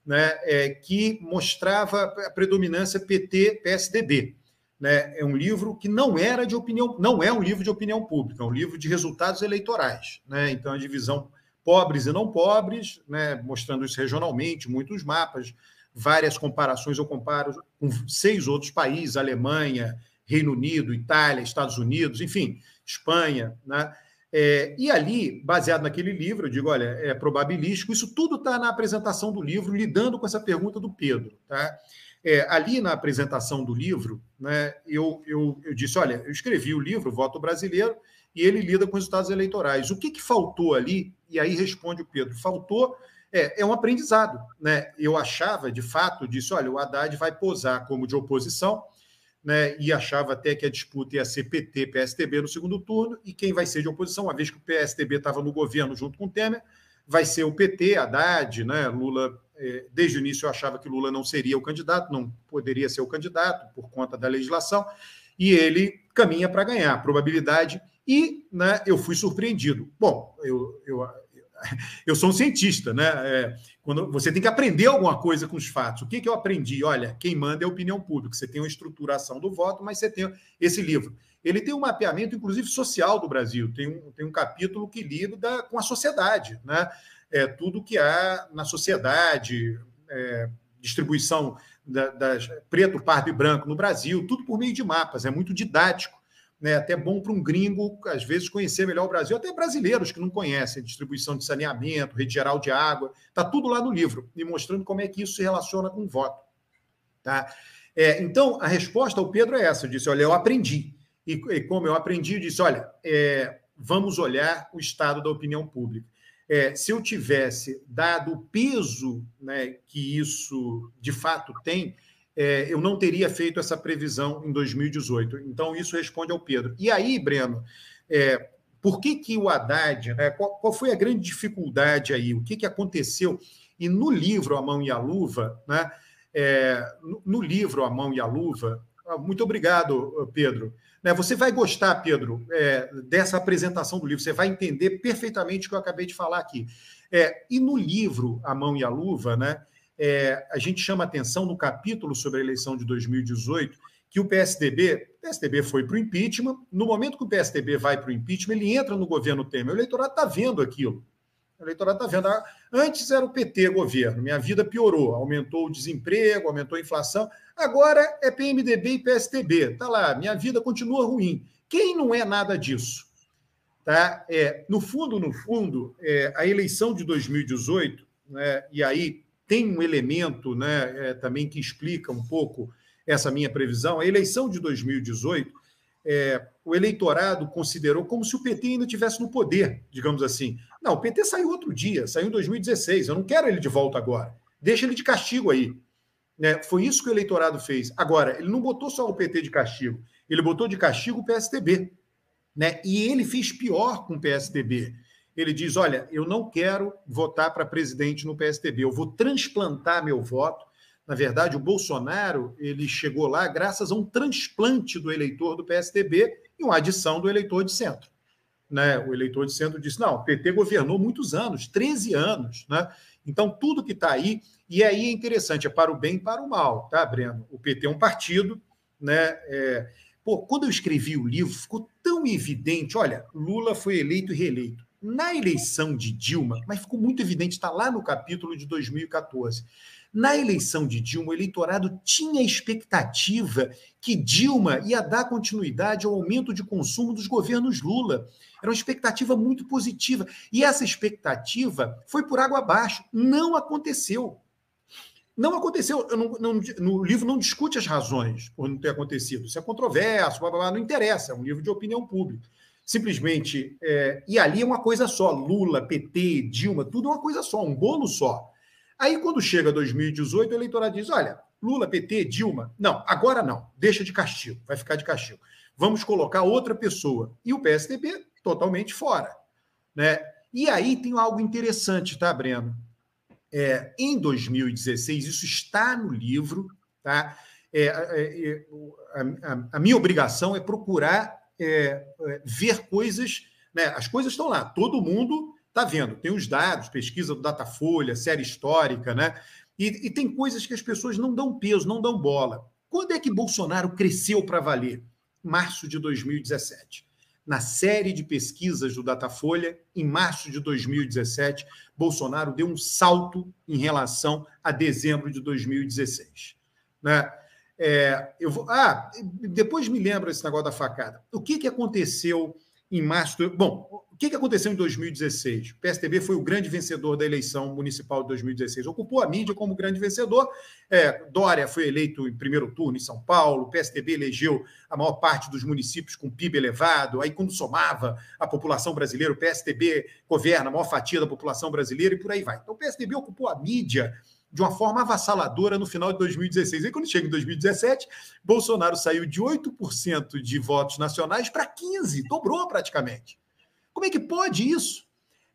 né, é, que mostrava a predominância PT-PSDB. Né? É um livro que não era de opinião, não é um livro de opinião pública, é um livro de resultados eleitorais. Né? Então, a divisão pobres e não pobres, né, mostrando isso regionalmente, muitos mapas, várias comparações. Eu comparo com seis outros países: Alemanha, Reino Unido, Itália, Estados Unidos, enfim, Espanha. Né? É, e ali, baseado naquele livro, eu digo: olha, é probabilístico, isso tudo está na apresentação do livro, lidando com essa pergunta do Pedro. Tá? É, ali na apresentação do livro, né, eu, eu, eu disse: olha, eu escrevi o livro, Voto Brasileiro, e ele lida com os resultados eleitorais. O que, que faltou ali? E aí responde o Pedro: faltou é, é um aprendizado. Né? Eu achava, de fato, disse: olha, o Haddad vai posar como de oposição, né? e achava até que a disputa ia ser PT, PSTB no segundo turno, e quem vai ser de oposição, uma vez que o PSTB estava no governo junto com o Temer, vai ser o PT, Haddad, né? Lula. É, desde o início eu achava que Lula não seria o candidato, não poderia ser o candidato por conta da legislação, e ele caminha para ganhar, probabilidade, e né, eu fui surpreendido. Bom, eu, eu eu sou um cientista, né? É, quando você tem que aprender alguma coisa com os fatos. O que, que eu aprendi? Olha, quem manda é a opinião pública. Você tem uma estruturação do voto, mas você tem esse livro. Ele tem um mapeamento, inclusive, social do Brasil. Tem um, tem um capítulo que lida com a sociedade, né? É, tudo que há na sociedade, é, distribuição da, das preto, pardo e branco no Brasil, tudo por meio de mapas. É muito didático né, até bom para um gringo, às vezes, conhecer melhor o Brasil, até brasileiros que não conhecem, distribuição de saneamento, rede geral de água, está tudo lá no livro, e mostrando como é que isso se relaciona com o voto. Tá? É, então, a resposta ao Pedro é essa: eu disse, olha, eu aprendi. E, e como eu aprendi, eu disse, olha, é, vamos olhar o estado da opinião pública. É, se eu tivesse dado o peso né, que isso de fato tem, é, eu não teria feito essa previsão em 2018. Então, isso responde ao Pedro. E aí, Breno, é, por que, que o Haddad, né, qual, qual, foi a grande dificuldade aí? O que, que aconteceu? E no livro A Mão e a Luva, né, é, no, no, livro A Mão e a Luva, ah, muito obrigado, Pedro. Né, você vai gostar, Pedro, é, dessa apresentação do livro, você vai entender perfeitamente o que eu acabei de falar aqui. É, e no livro A Mão e a Luva, né, é, a gente chama atenção no capítulo sobre a eleição de 2018 que o PSDB, o PSDB foi para o impeachment, no momento que o PSDB vai para o impeachment, ele entra no governo Temer, o eleitorado está vendo aquilo. O eleitorado está vendo. Ah, antes era o PT governo, minha vida piorou, aumentou o desemprego, aumentou a inflação. Agora é PMDB e PSDB. Está lá, minha vida continua ruim. Quem não é nada disso? Tá? É, no fundo, no fundo, é, a eleição de 2018, né, e aí tem um elemento né, é, também que explica um pouco essa minha previsão. A eleição de 2018, é, o eleitorado considerou como se o PT ainda tivesse no poder, digamos assim. Não, o PT saiu outro dia, saiu em 2016. Eu não quero ele de volta agora. Deixa ele de castigo aí. Né? Foi isso que o eleitorado fez. Agora, ele não botou só o PT de castigo, ele botou de castigo o PSDB. Né? E ele fez pior com o PSDB ele diz: Olha, eu não quero votar para presidente no PSDB, eu vou transplantar meu voto. Na verdade, o Bolsonaro ele chegou lá graças a um transplante do eleitor do PSDB e uma adição do eleitor de centro. Né? O eleitor de centro disse: não, o PT governou muitos anos, 13 anos. Né? Então, tudo que está aí, e aí é interessante, é para o bem e para o mal, tá, Breno? O PT é um partido, né? É... Pô, quando eu escrevi o livro, ficou tão evidente: olha, Lula foi eleito e reeleito. Na eleição de Dilma, mas ficou muito evidente, está lá no capítulo de 2014. Na eleição de Dilma, o eleitorado tinha expectativa que Dilma ia dar continuidade ao aumento de consumo dos governos Lula. Era uma expectativa muito positiva. E essa expectativa foi por água abaixo. Não aconteceu. Não aconteceu. Não, não, no livro não discute as razões por não ter acontecido. Isso é controverso, blá, blá, blá, não interessa. É um livro de opinião pública simplesmente. É, e ali é uma coisa só: Lula, PT, Dilma, tudo é uma coisa só, um bolo só. Aí, quando chega 2018, o eleitorado diz: olha, Lula, PT, Dilma, não, agora não, deixa de castigo, vai ficar de castigo. Vamos colocar outra pessoa. E o PSDB totalmente fora. Né? E aí tem algo interessante, tá, Breno? É, em 2016, isso está no livro, tá? É, é, é a, a, a minha obrigação é procurar é, é, ver coisas, né? As coisas estão lá, todo mundo está vendo, tem os dados, pesquisa do Datafolha, série histórica, né? E, e tem coisas que as pessoas não dão peso, não dão bola. Quando é que Bolsonaro cresceu para valer? Março de 2017. na série de pesquisas do Datafolha, em março de 2017, Bolsonaro deu um salto em relação a dezembro de 2016. Né? É, eu vou, ah, depois me lembra esse negócio da facada. O que, que aconteceu em março? Bom, o que, que aconteceu em 2016? O PSDB foi o grande vencedor da eleição municipal de 2016. Ocupou a mídia como grande vencedor. É, Dória foi eleito em primeiro turno em São Paulo. O PSDB elegeu a maior parte dos municípios com PIB elevado. Aí, quando somava a população brasileira, o PSDB governa a maior fatia da população brasileira e por aí vai. Então, o PSDB ocupou a mídia de uma forma avassaladora no final de 2016. E quando chega em 2017, Bolsonaro saiu de 8% de votos nacionais para 15%, dobrou praticamente. Como é que pode isso?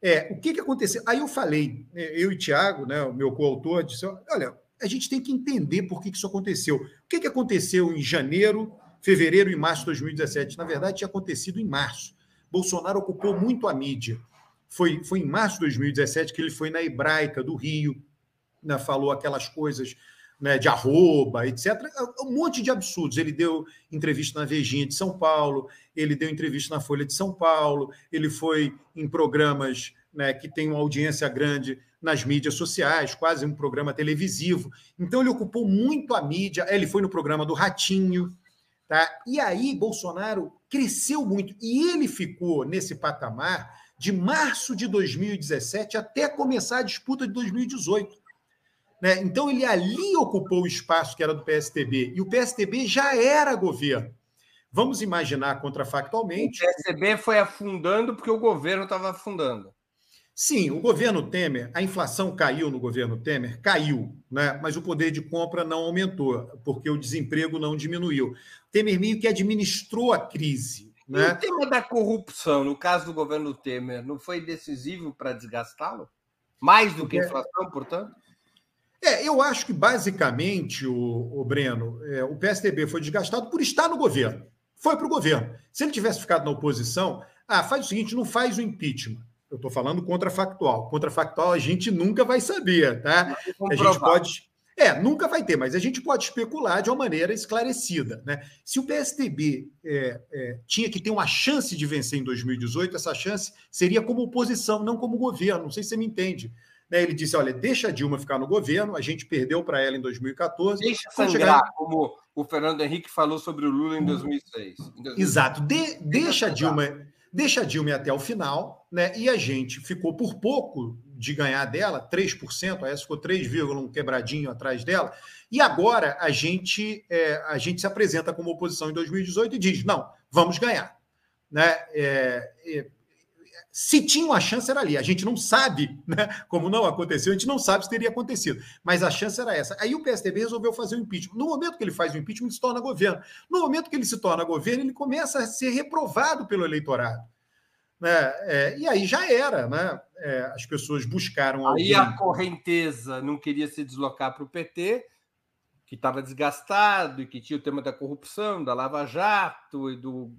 É, o que, que aconteceu? Aí eu falei, né, eu e Tiago, né, o meu coautor, disse: olha, a gente tem que entender por que, que isso aconteceu. O que, que aconteceu em janeiro, fevereiro e março de 2017? Na verdade, tinha acontecido em março. Bolsonaro ocupou muito a mídia. Foi, foi em março de 2017 que ele foi na Hebraica do Rio, né, falou aquelas coisas né, de arroba, etc. Um monte de absurdos. Ele deu entrevista na Vejinha de São Paulo, ele deu entrevista na Folha de São Paulo, ele foi em programas né, que têm uma audiência grande nas mídias sociais, quase um programa televisivo. Então ele ocupou muito a mídia. Ele foi no programa do Ratinho, tá? E aí Bolsonaro cresceu muito e ele ficou nesse patamar de março de 2017 até começar a disputa de 2018. Né? Então, ele ali ocupou o espaço que era do PSTB, e o PSTB já era governo. Vamos imaginar contrafactualmente. O PSDB foi afundando porque o governo estava afundando. Sim, o governo Temer, a inflação caiu no governo Temer, caiu, né? mas o poder de compra não aumentou, porque o desemprego não diminuiu. Temer meio que administrou a crise. Né? E o tema da corrupção, no caso do governo Temer, não foi decisivo para desgastá-lo? Mais do que a inflação, portanto? É, eu acho que basicamente, o, o Breno, é, o PSDB foi desgastado por estar no governo. Foi para o governo. Se ele tivesse ficado na oposição, ah, faz o seguinte, não faz o impeachment. Eu estou falando contrafactual. Contrafactual a gente nunca vai saber, tá? A gente pode. É, nunca vai ter, mas a gente pode especular de uma maneira esclarecida. Né? Se o PSDB é, é, tinha que ter uma chance de vencer em 2018, essa chance seria como oposição, não como governo. Não sei se você me entende. Né, ele disse: olha, deixa a Dilma ficar no governo, a gente perdeu para ela em 2014. Deixa sangrar, chegar... como o Fernando Henrique falou sobre o Lula em 2006. Em 2006. Exato, De, deixa a Dilma. Deixa a Dilma até o final, né? E a gente ficou por pouco de ganhar dela, 3%, a essa ficou 3, um quebradinho atrás dela. E agora a gente, é, a gente se apresenta como oposição em 2018 e diz: não, vamos ganhar. Né? É, é, se tinha uma chance, era ali. A gente não sabe, né? Como não aconteceu, a gente não sabe se teria acontecido. Mas a chance era essa. Aí o PSDB resolveu fazer o impeachment. No momento que ele faz o impeachment, ele se torna governo. No momento que ele se torna governo, ele começa a ser reprovado pelo eleitorado. Né? É, e aí já era, né? É, as pessoas buscaram. Alguém... Aí a correnteza não queria se deslocar para o PT, que estava desgastado e que tinha o tema da corrupção, da Lava Jato e do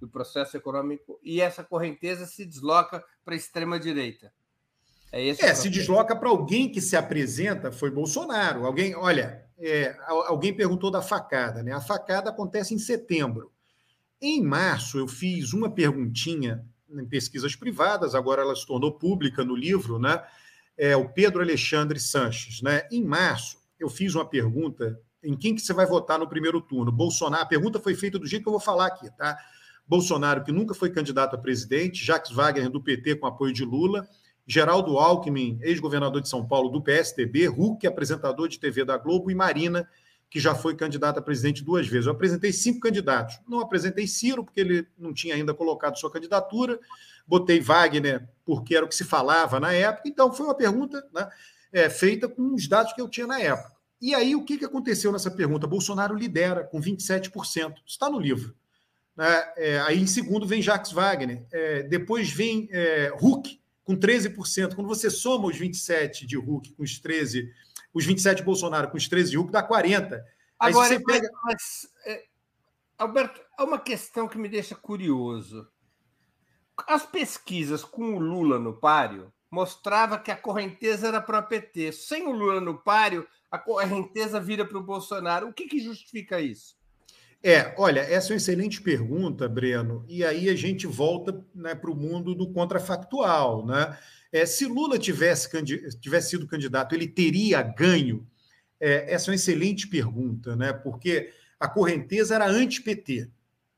do processo econômico e essa correnteza se desloca para a extrema-direita. É, esse é se desloca para alguém que se apresenta, foi Bolsonaro. Alguém, olha, é, alguém perguntou da facada, né? A facada acontece em setembro. Em março, eu fiz uma perguntinha em pesquisas privadas, agora ela se tornou pública no livro, né? É o Pedro Alexandre Sanches, né? Em março, eu fiz uma pergunta em quem que você vai votar no primeiro turno. Bolsonaro, a pergunta foi feita do jeito que eu vou falar aqui, tá? Bolsonaro, que nunca foi candidato a presidente, Jacques Wagner, do PT, com apoio de Lula, Geraldo Alckmin, ex-governador de São Paulo, do PSDB, Huck, apresentador de TV da Globo, e Marina, que já foi candidata a presidente duas vezes. Eu apresentei cinco candidatos. Não apresentei Ciro, porque ele não tinha ainda colocado sua candidatura. Botei Wagner, porque era o que se falava na época. Então, foi uma pergunta né, é, feita com os dados que eu tinha na época. E aí, o que, que aconteceu nessa pergunta? Bolsonaro lidera com 27%. Está no livro. Né? É, aí em segundo vem Jacques Wagner. É, depois vem é, Huck, com 13%. Quando você soma os 27 de Huck com os 13, os 27 de Bolsonaro com os 13 de Huck, dá 40. Agora, você pega... mas, é, Alberto, há uma questão que me deixa curioso. As pesquisas com o Lula no páreo mostrava que a correnteza era para o PT. Sem o Lula no páreo, a correnteza vira para o Bolsonaro. O que, que justifica isso? É, olha, essa é uma excelente pergunta, Breno, e aí a gente volta né, para o mundo do contrafactual. Né? É, se Lula tivesse, tivesse sido candidato, ele teria ganho? É, essa é uma excelente pergunta, né? porque a correnteza era anti-PT.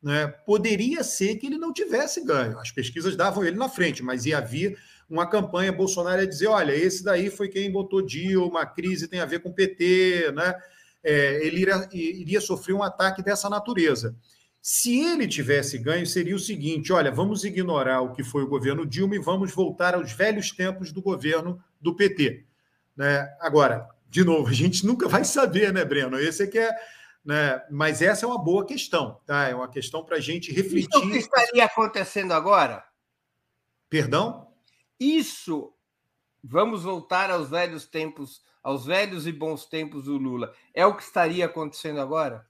Né? Poderia ser que ele não tivesse ganho. As pesquisas davam ele na frente, mas ia vir uma campanha Bolsonaro ia dizer: olha, esse daí foi quem botou Dilma, a crise tem a ver com PT, né? É, ele iria, iria sofrer um ataque dessa natureza. Se ele tivesse ganho, seria o seguinte: olha, vamos ignorar o que foi o governo Dilma e vamos voltar aos velhos tempos do governo do PT. Né? Agora, de novo, a gente nunca vai saber, né, Breno? Esse é que é. Né? Mas essa é uma boa questão, tá? É uma questão para a gente refletir. Isso que estaria acontecendo agora? Perdão? Isso. Vamos voltar aos velhos tempos aos velhos e bons tempos do Lula, é o que estaria acontecendo agora?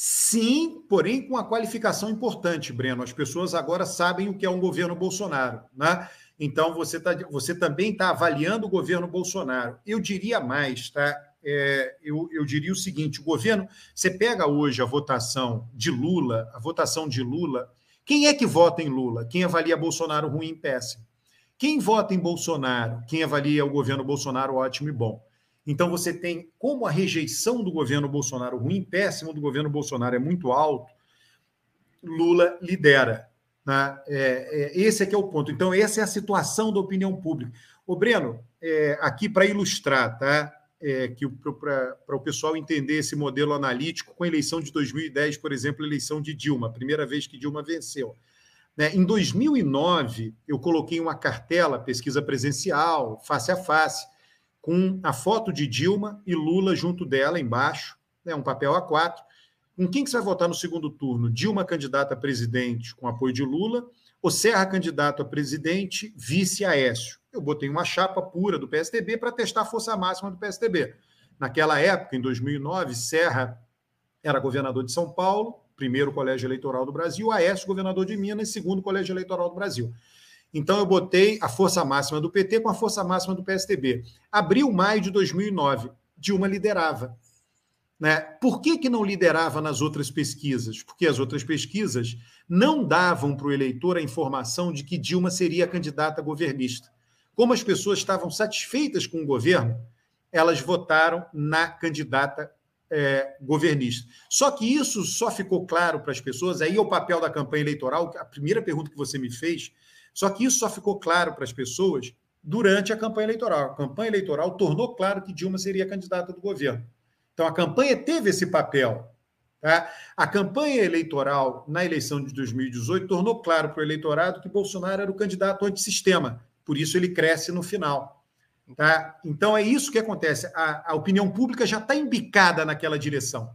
Sim, porém com uma qualificação importante, Breno. As pessoas agora sabem o que é um governo Bolsonaro, né? Então você, tá, você também está avaliando o governo Bolsonaro. Eu diria mais, tá? É, eu, eu diria o seguinte: o governo, você pega hoje a votação de Lula, a votação de Lula, quem é que vota em Lula? Quem avalia Bolsonaro ruim e péssimo? Quem vota em Bolsonaro? Quem avalia o governo Bolsonaro ótimo e bom? Então você tem como a rejeição do governo Bolsonaro, ruim péssimo do governo Bolsonaro é muito alto, Lula lidera. Né? É, é, esse é que é o ponto. Então, essa é a situação da opinião pública. O Breno, é, aqui para ilustrar, tá? É, que para o pessoal entender esse modelo analítico, com a eleição de 2010, por exemplo, a eleição de Dilma, primeira vez que Dilma venceu. Né? Em 2009, eu coloquei uma cartela, pesquisa presencial, face a face, com a foto de Dilma e Lula junto dela, embaixo, né? um papel A4. Com quem que você vai votar no segundo turno? Dilma candidata a presidente com apoio de Lula, ou Serra candidato a presidente, vice Aécio? Eu botei uma chapa pura do PSDB para testar a força máxima do PSDB. Naquela época, em 2009, Serra era governador de São Paulo, primeiro colégio eleitoral do Brasil, Aécio, governador de Minas, segundo colégio eleitoral do Brasil. Então eu botei a força máxima do PT com a força máxima do PSDB. Abril, maio de 2009, Dilma liderava. Né? Por que, que não liderava nas outras pesquisas? Porque as outras pesquisas não davam para o eleitor a informação de que Dilma seria a candidata governista. Como as pessoas estavam satisfeitas com o governo, elas votaram na candidata é, governista. Só que isso só ficou claro para as pessoas, aí é o papel da campanha eleitoral, a primeira pergunta que você me fez, só que isso só ficou claro para as pessoas durante a campanha eleitoral. A campanha eleitoral tornou claro que Dilma seria candidata do governo. Então a campanha teve esse papel. Tá? A campanha eleitoral na eleição de 2018 tornou claro para o eleitorado que Bolsonaro era o candidato antissistema, por isso ele cresce no final. Tá? Então é isso que acontece. A, a opinião pública já está embicada naquela direção.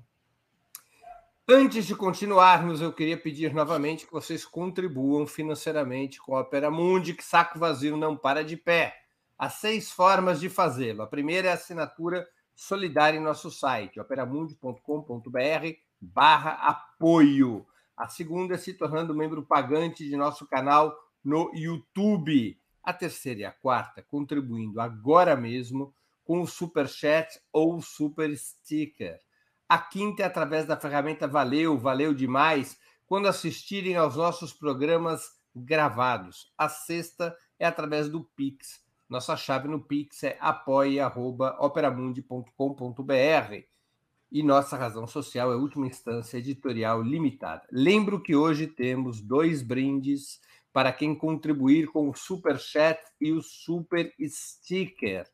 Antes de continuarmos, eu queria pedir novamente que vocês contribuam financeiramente com a Opera Mundi, que saco vazio não para de pé. Há seis formas de fazê-lo. A primeira é a assinatura solidária em nosso site, operamundi.com.br barra apoio. A segunda é se tornando membro pagante de nosso canal no YouTube a terceira e a quarta contribuindo agora mesmo com o Super Chat ou Super Sticker. A quinta é através da ferramenta Valeu, valeu demais, quando assistirem aos nossos programas gravados. A sexta é através do Pix. Nossa chave no Pix é apoia.operamundi.com.br e nossa razão social é última instância editorial limitada. Lembro que hoje temos dois brindes para quem contribuir com o Super Chat e o Super Sticker.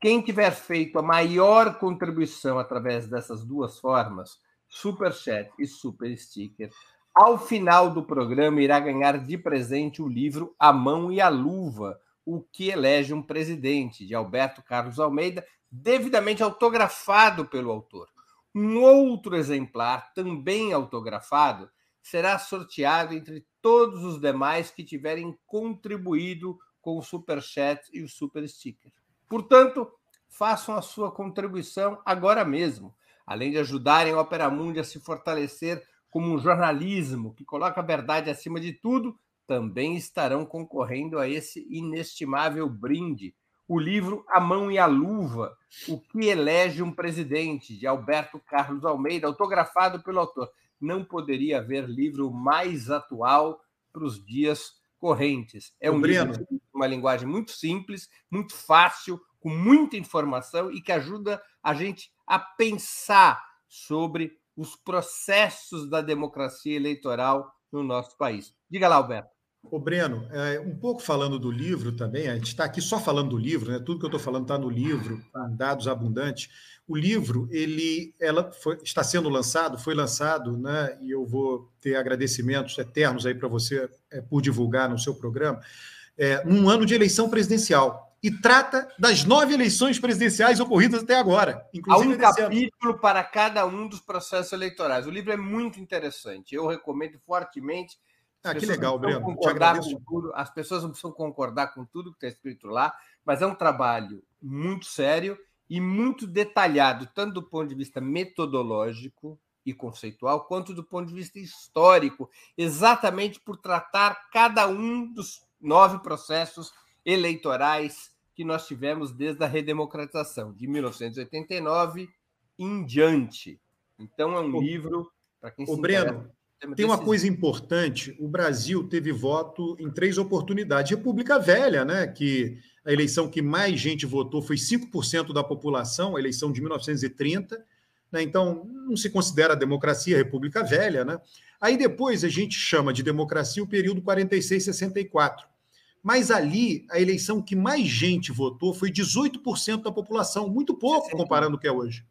Quem tiver feito a maior contribuição através dessas duas formas, Super Chat e Super Sticker, ao final do programa irá ganhar de presente o livro A Mão e a Luva, o que elege um presidente, de Alberto Carlos Almeida, devidamente autografado pelo autor. Um outro exemplar, também autografado, será sorteado entre todos os demais que tiverem contribuído com o Super Chat e o Super Sticker. Portanto, façam a sua contribuição agora mesmo, além de ajudarem a Opera Mundi a se fortalecer como um jornalismo que coloca a verdade acima de tudo, também estarão concorrendo a esse inestimável brinde, o livro A Mão e a Luva, o que elege um presidente, de Alberto Carlos Almeida, autografado pelo autor. Não poderia haver livro mais atual para os dias correntes. É um Breno. livro de uma linguagem muito simples, muito fácil, com muita informação e que ajuda a gente a pensar sobre os processos da democracia eleitoral no nosso país. Diga lá, Alberto. Ô, Breno, é, um pouco falando do livro também, a gente está aqui só falando do livro, né? tudo que eu estou falando está no livro, com dados abundantes. O livro, ele ela foi, está sendo lançado, foi lançado, né? e eu vou ter agradecimentos eternos aí para você é, por divulgar no seu programa, é, num ano de eleição presidencial e trata das nove eleições presidenciais ocorridas até agora. Inclusive Há um capítulo ano. para cada um dos processos eleitorais. O livro é muito interessante. Eu recomendo fortemente. Ah, que legal, Breno. Concordar com tudo, as pessoas não precisam concordar com tudo que está escrito lá, mas é um trabalho muito sério e muito detalhado, tanto do ponto de vista metodológico e conceitual, quanto do ponto de vista histórico, exatamente por tratar cada um dos nove processos eleitorais que nós tivemos desde a redemocratização, de 1989 em diante. Então, é um o, livro para quem o se Breno, tem uma coisa importante: o Brasil teve voto em três oportunidades. República Velha, né? Que a eleição que mais gente votou foi 5% da população, a eleição de 1930. Né? Então, não se considera democracia República Velha, né? Aí depois a gente chama de democracia o período 46-64 mas ali a eleição que mais gente votou foi 18% da população, muito pouco comparando o que é hoje.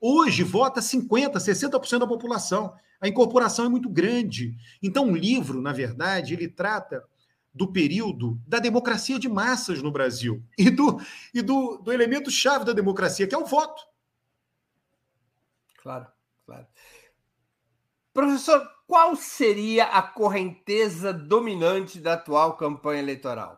Hoje vota 50%, 60% da população. A incorporação é muito grande. Então, o livro, na verdade, ele trata do período da democracia de massas no Brasil e do, e do, do elemento chave da democracia, que é o voto. Claro, claro. Professor, qual seria a correnteza dominante da atual campanha eleitoral?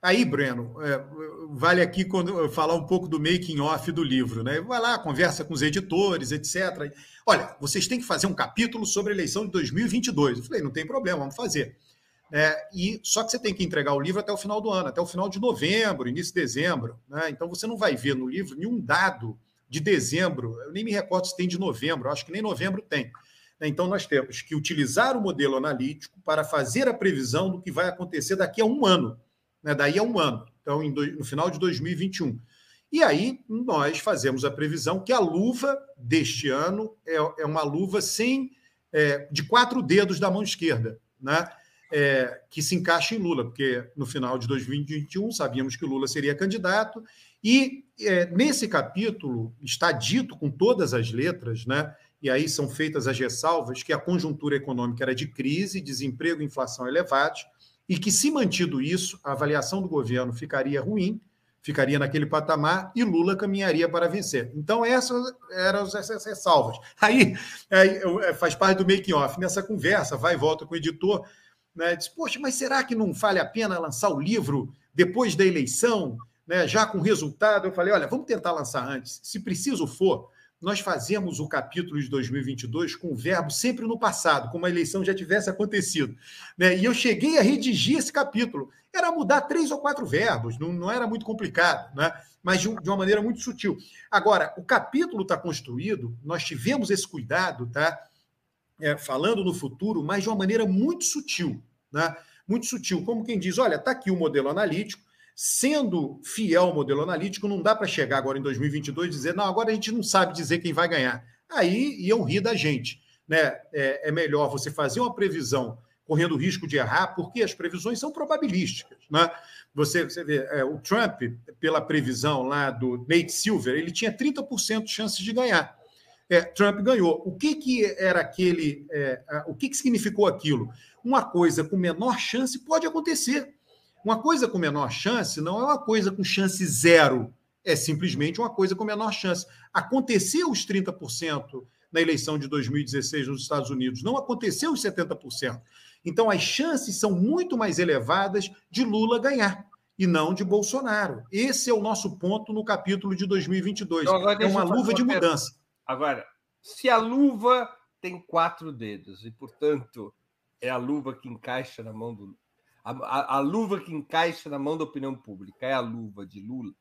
Aí, Breno, é, vale aqui quando falar um pouco do making off do livro, né? Vai lá, conversa com os editores, etc. Olha, vocês têm que fazer um capítulo sobre a eleição de 2022. Eu falei, não tem problema, vamos fazer. É, e só que você tem que entregar o livro até o final do ano, até o final de novembro, início de dezembro. Né? Então você não vai ver no livro nenhum dado de dezembro. Eu nem me recordo se tem de novembro. acho que nem novembro tem. Né? Então, nós temos que utilizar o modelo analítico para fazer a previsão do que vai acontecer daqui a um ano, né? daí a um ano, então, no final de 2021. E aí, nós fazemos a previsão que a luva deste ano é, é uma luva sem é, de quatro dedos da mão esquerda, né? É, que se encaixa em Lula, porque no final de 2021 sabíamos que Lula seria candidato, e é, nesse capítulo está dito com todas as letras, né? e aí são feitas as ressalvas que a conjuntura econômica era de crise, desemprego e inflação elevados, e que, se mantido isso, a avaliação do governo ficaria ruim, ficaria naquele patamar e Lula caminharia para vencer. Então, essas eram as ressalvas. Aí, aí é, faz parte do making-off. Nessa conversa, vai e volta com o editor, né, diz, poxa, mas será que não vale a pena lançar o livro depois da eleição, né, já com resultado? Eu falei, olha, vamos tentar lançar antes. Se preciso for, nós fazemos o capítulo de 2022 com o verbo sempre no passado, como a eleição já tivesse acontecido. Né? E eu cheguei a redigir esse capítulo. Era mudar três ou quatro verbos, não, não era muito complicado, né? mas de, de uma maneira muito sutil. Agora, o capítulo está construído, nós tivemos esse cuidado, tá? É, falando no futuro, mas de uma maneira muito sutil. Né? Muito sutil, como quem diz: olha, está aqui o modelo analítico sendo fiel ao modelo analítico, não dá para chegar agora em 2022 e dizer, não, agora a gente não sabe dizer quem vai ganhar. Aí iam rir da gente. Né? É, é melhor você fazer uma previsão correndo o risco de errar, porque as previsões são probabilísticas. Né? Você, você vê, é, o Trump, pela previsão lá do Nate Silver, ele tinha 30% de chances de ganhar. É, Trump ganhou. O que, que era aquele. É, o que, que significou aquilo? Uma coisa com menor chance pode acontecer. Uma coisa com menor chance não é uma coisa com chance zero, é simplesmente uma coisa com menor chance. Aconteceu os 30% na eleição de 2016 nos Estados Unidos, não aconteceu os 70%. Então, as chances são muito mais elevadas de Lula ganhar e não de Bolsonaro. Esse é o nosso ponto no capítulo de 2022. Então, é uma luva de mudança. Agora, se a luva tem quatro dedos e, portanto, é a luva que encaixa na mão do, a, a, luva que encaixa na mão da opinião pública é a luva de Lula.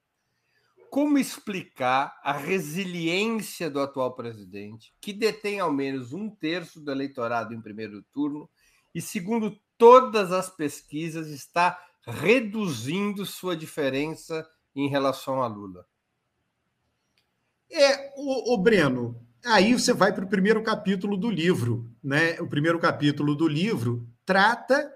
como explicar a resiliência do atual presidente, que detém ao menos um terço do eleitorado em primeiro turno e, segundo todas as pesquisas, está reduzindo sua diferença em relação a Lula? É, o, o Breno, aí você vai para o primeiro capítulo do livro, né? O primeiro capítulo do livro trata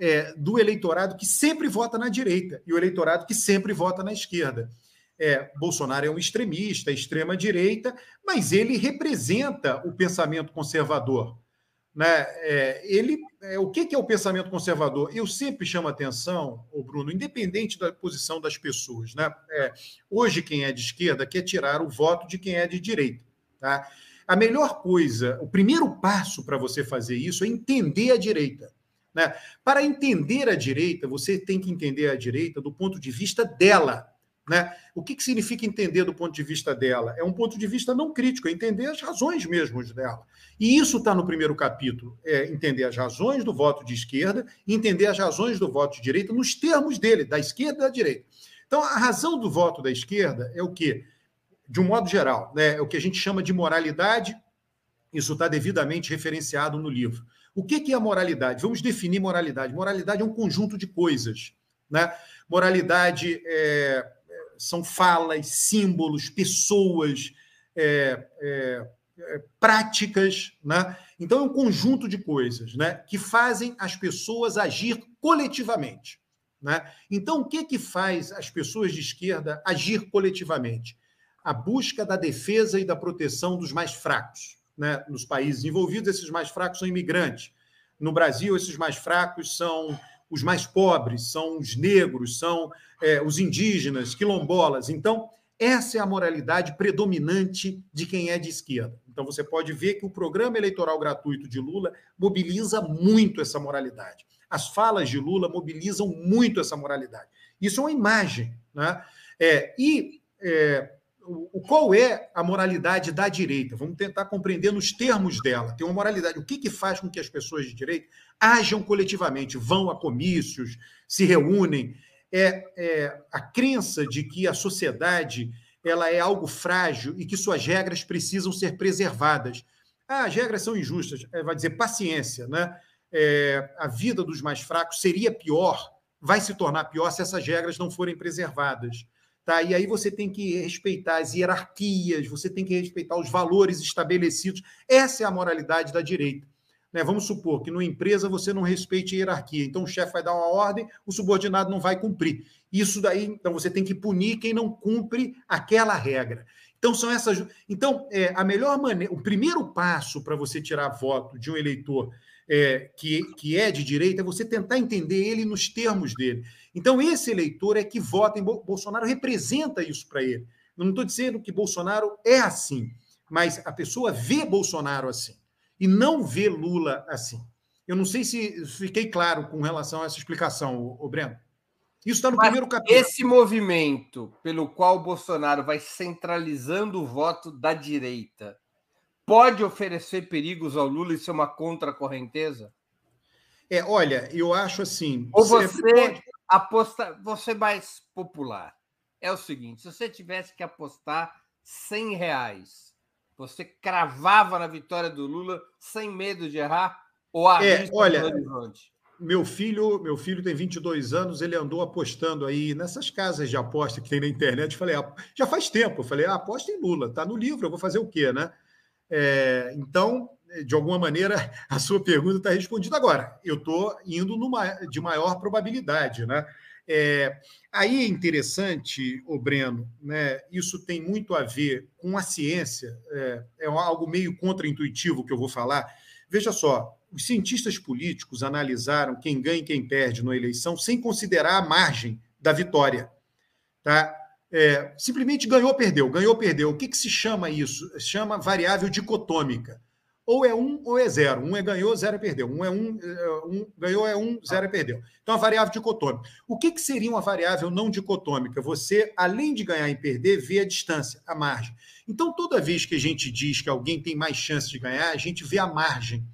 é, do eleitorado que sempre vota na direita e o eleitorado que sempre vota na esquerda. É, Bolsonaro é um extremista, extrema-direita, mas ele representa o pensamento conservador. Né? É, ele, é, o que, que, é o pensamento conservador? Eu sempre chamo atenção, o Bruno, independente da posição das pessoas. Né? É, hoje, quem é de esquerda quer tirar o voto de quem é de direita. Tá? A melhor coisa, o primeiro passo para você fazer isso é entender a direita. Né? Para entender a direita, você tem que entender a direita do ponto de vista dela. Né? O que, que significa entender do ponto de vista dela? É um ponto de vista não crítico, é entender as razões mesmo dela. E isso está no primeiro capítulo: é entender as razões do voto de esquerda, entender as razões do voto de direita nos termos dele, da esquerda e da direita. Então, a razão do voto da esquerda é o quê? De um modo geral, né? é o que a gente chama de moralidade, isso está devidamente referenciado no livro. O que é moralidade? Vamos definir moralidade. Moralidade é um conjunto de coisas. Né? Moralidade é, são falas, símbolos, pessoas, é, é, é, práticas, né? Então é um conjunto de coisas, né, que fazem as pessoas agir coletivamente, né? Então o que que faz as pessoas de esquerda agir coletivamente? A busca da defesa e da proteção dos mais fracos, né? Nos países envolvidos esses mais fracos são imigrantes. No Brasil esses mais fracos são os mais pobres, são os negros, são é, os indígenas, quilombolas. Então, essa é a moralidade predominante de quem é de esquerda. Então, você pode ver que o programa eleitoral gratuito de Lula mobiliza muito essa moralidade. As falas de Lula mobilizam muito essa moralidade. Isso é uma imagem. Né? É, e é, o, qual é a moralidade da direita? Vamos tentar compreender nos termos dela. Tem uma moralidade. O que, que faz com que as pessoas de direita ajam coletivamente, vão a comícios, se reúnem? É, é a crença de que a sociedade ela é algo frágil e que suas regras precisam ser preservadas. Ah, as regras são injustas. É, vai dizer paciência, né? É, a vida dos mais fracos seria pior, vai se tornar pior se essas regras não forem preservadas. Tá? E aí você tem que respeitar as hierarquias, você tem que respeitar os valores estabelecidos. Essa é a moralidade da direita. Né? Vamos supor que numa empresa você não respeite a hierarquia, então o chefe vai dar uma ordem, o subordinado não vai cumprir. Isso daí, então você tem que punir quem não cumpre aquela regra. Então são essas. Então é, a melhor maneira, o primeiro passo para você tirar voto de um eleitor é, que, que é de direita é você tentar entender ele nos termos dele. Então, esse eleitor é que vota em Bolsonaro, representa isso para ele. Eu não estou dizendo que Bolsonaro é assim, mas a pessoa vê Bolsonaro assim e não vê Lula assim. Eu não sei se fiquei claro com relação a essa explicação, o Breno. Isso está no mas primeiro capítulo. Esse movimento pelo qual Bolsonaro vai centralizando o voto da direita pode oferecer perigos ao Lula e ser uma contracorrenteza? É, olha, eu acho assim. Ou você, pode aposta, você mais popular. É o seguinte: se você tivesse que apostar 100 reais, você cravava na vitória do Lula sem medo de errar? Ou é, olha, meu filho, meu filho tem 22 anos, ele andou apostando aí nessas casas de aposta que tem na internet. Falei, ah, já faz tempo. Eu falei, ah, aposta em Lula, tá no livro, eu vou fazer o quê, né? É, então, de alguma maneira, a sua pergunta está respondida. Agora, eu estou indo numa, de maior probabilidade, né? É, aí é interessante, o Breno, né? Isso tem muito a ver com a ciência, é, é algo meio contraintuitivo que eu vou falar. Veja só, os cientistas políticos analisaram quem ganha e quem perde na eleição sem considerar a margem da vitória, tá? É, simplesmente ganhou, perdeu, ganhou, perdeu. O que, que se chama isso? Se chama variável dicotômica ou é um ou é zero. Um é ganhou, zero é perdeu. Um é um, é, um ganhou é um, zero é perdeu. Então, a variável dicotômica. O que, que seria uma variável não dicotômica? Você, além de ganhar e perder, vê a distância, a margem. Então, toda vez que a gente diz que alguém tem mais chance de ganhar, a gente vê a margem.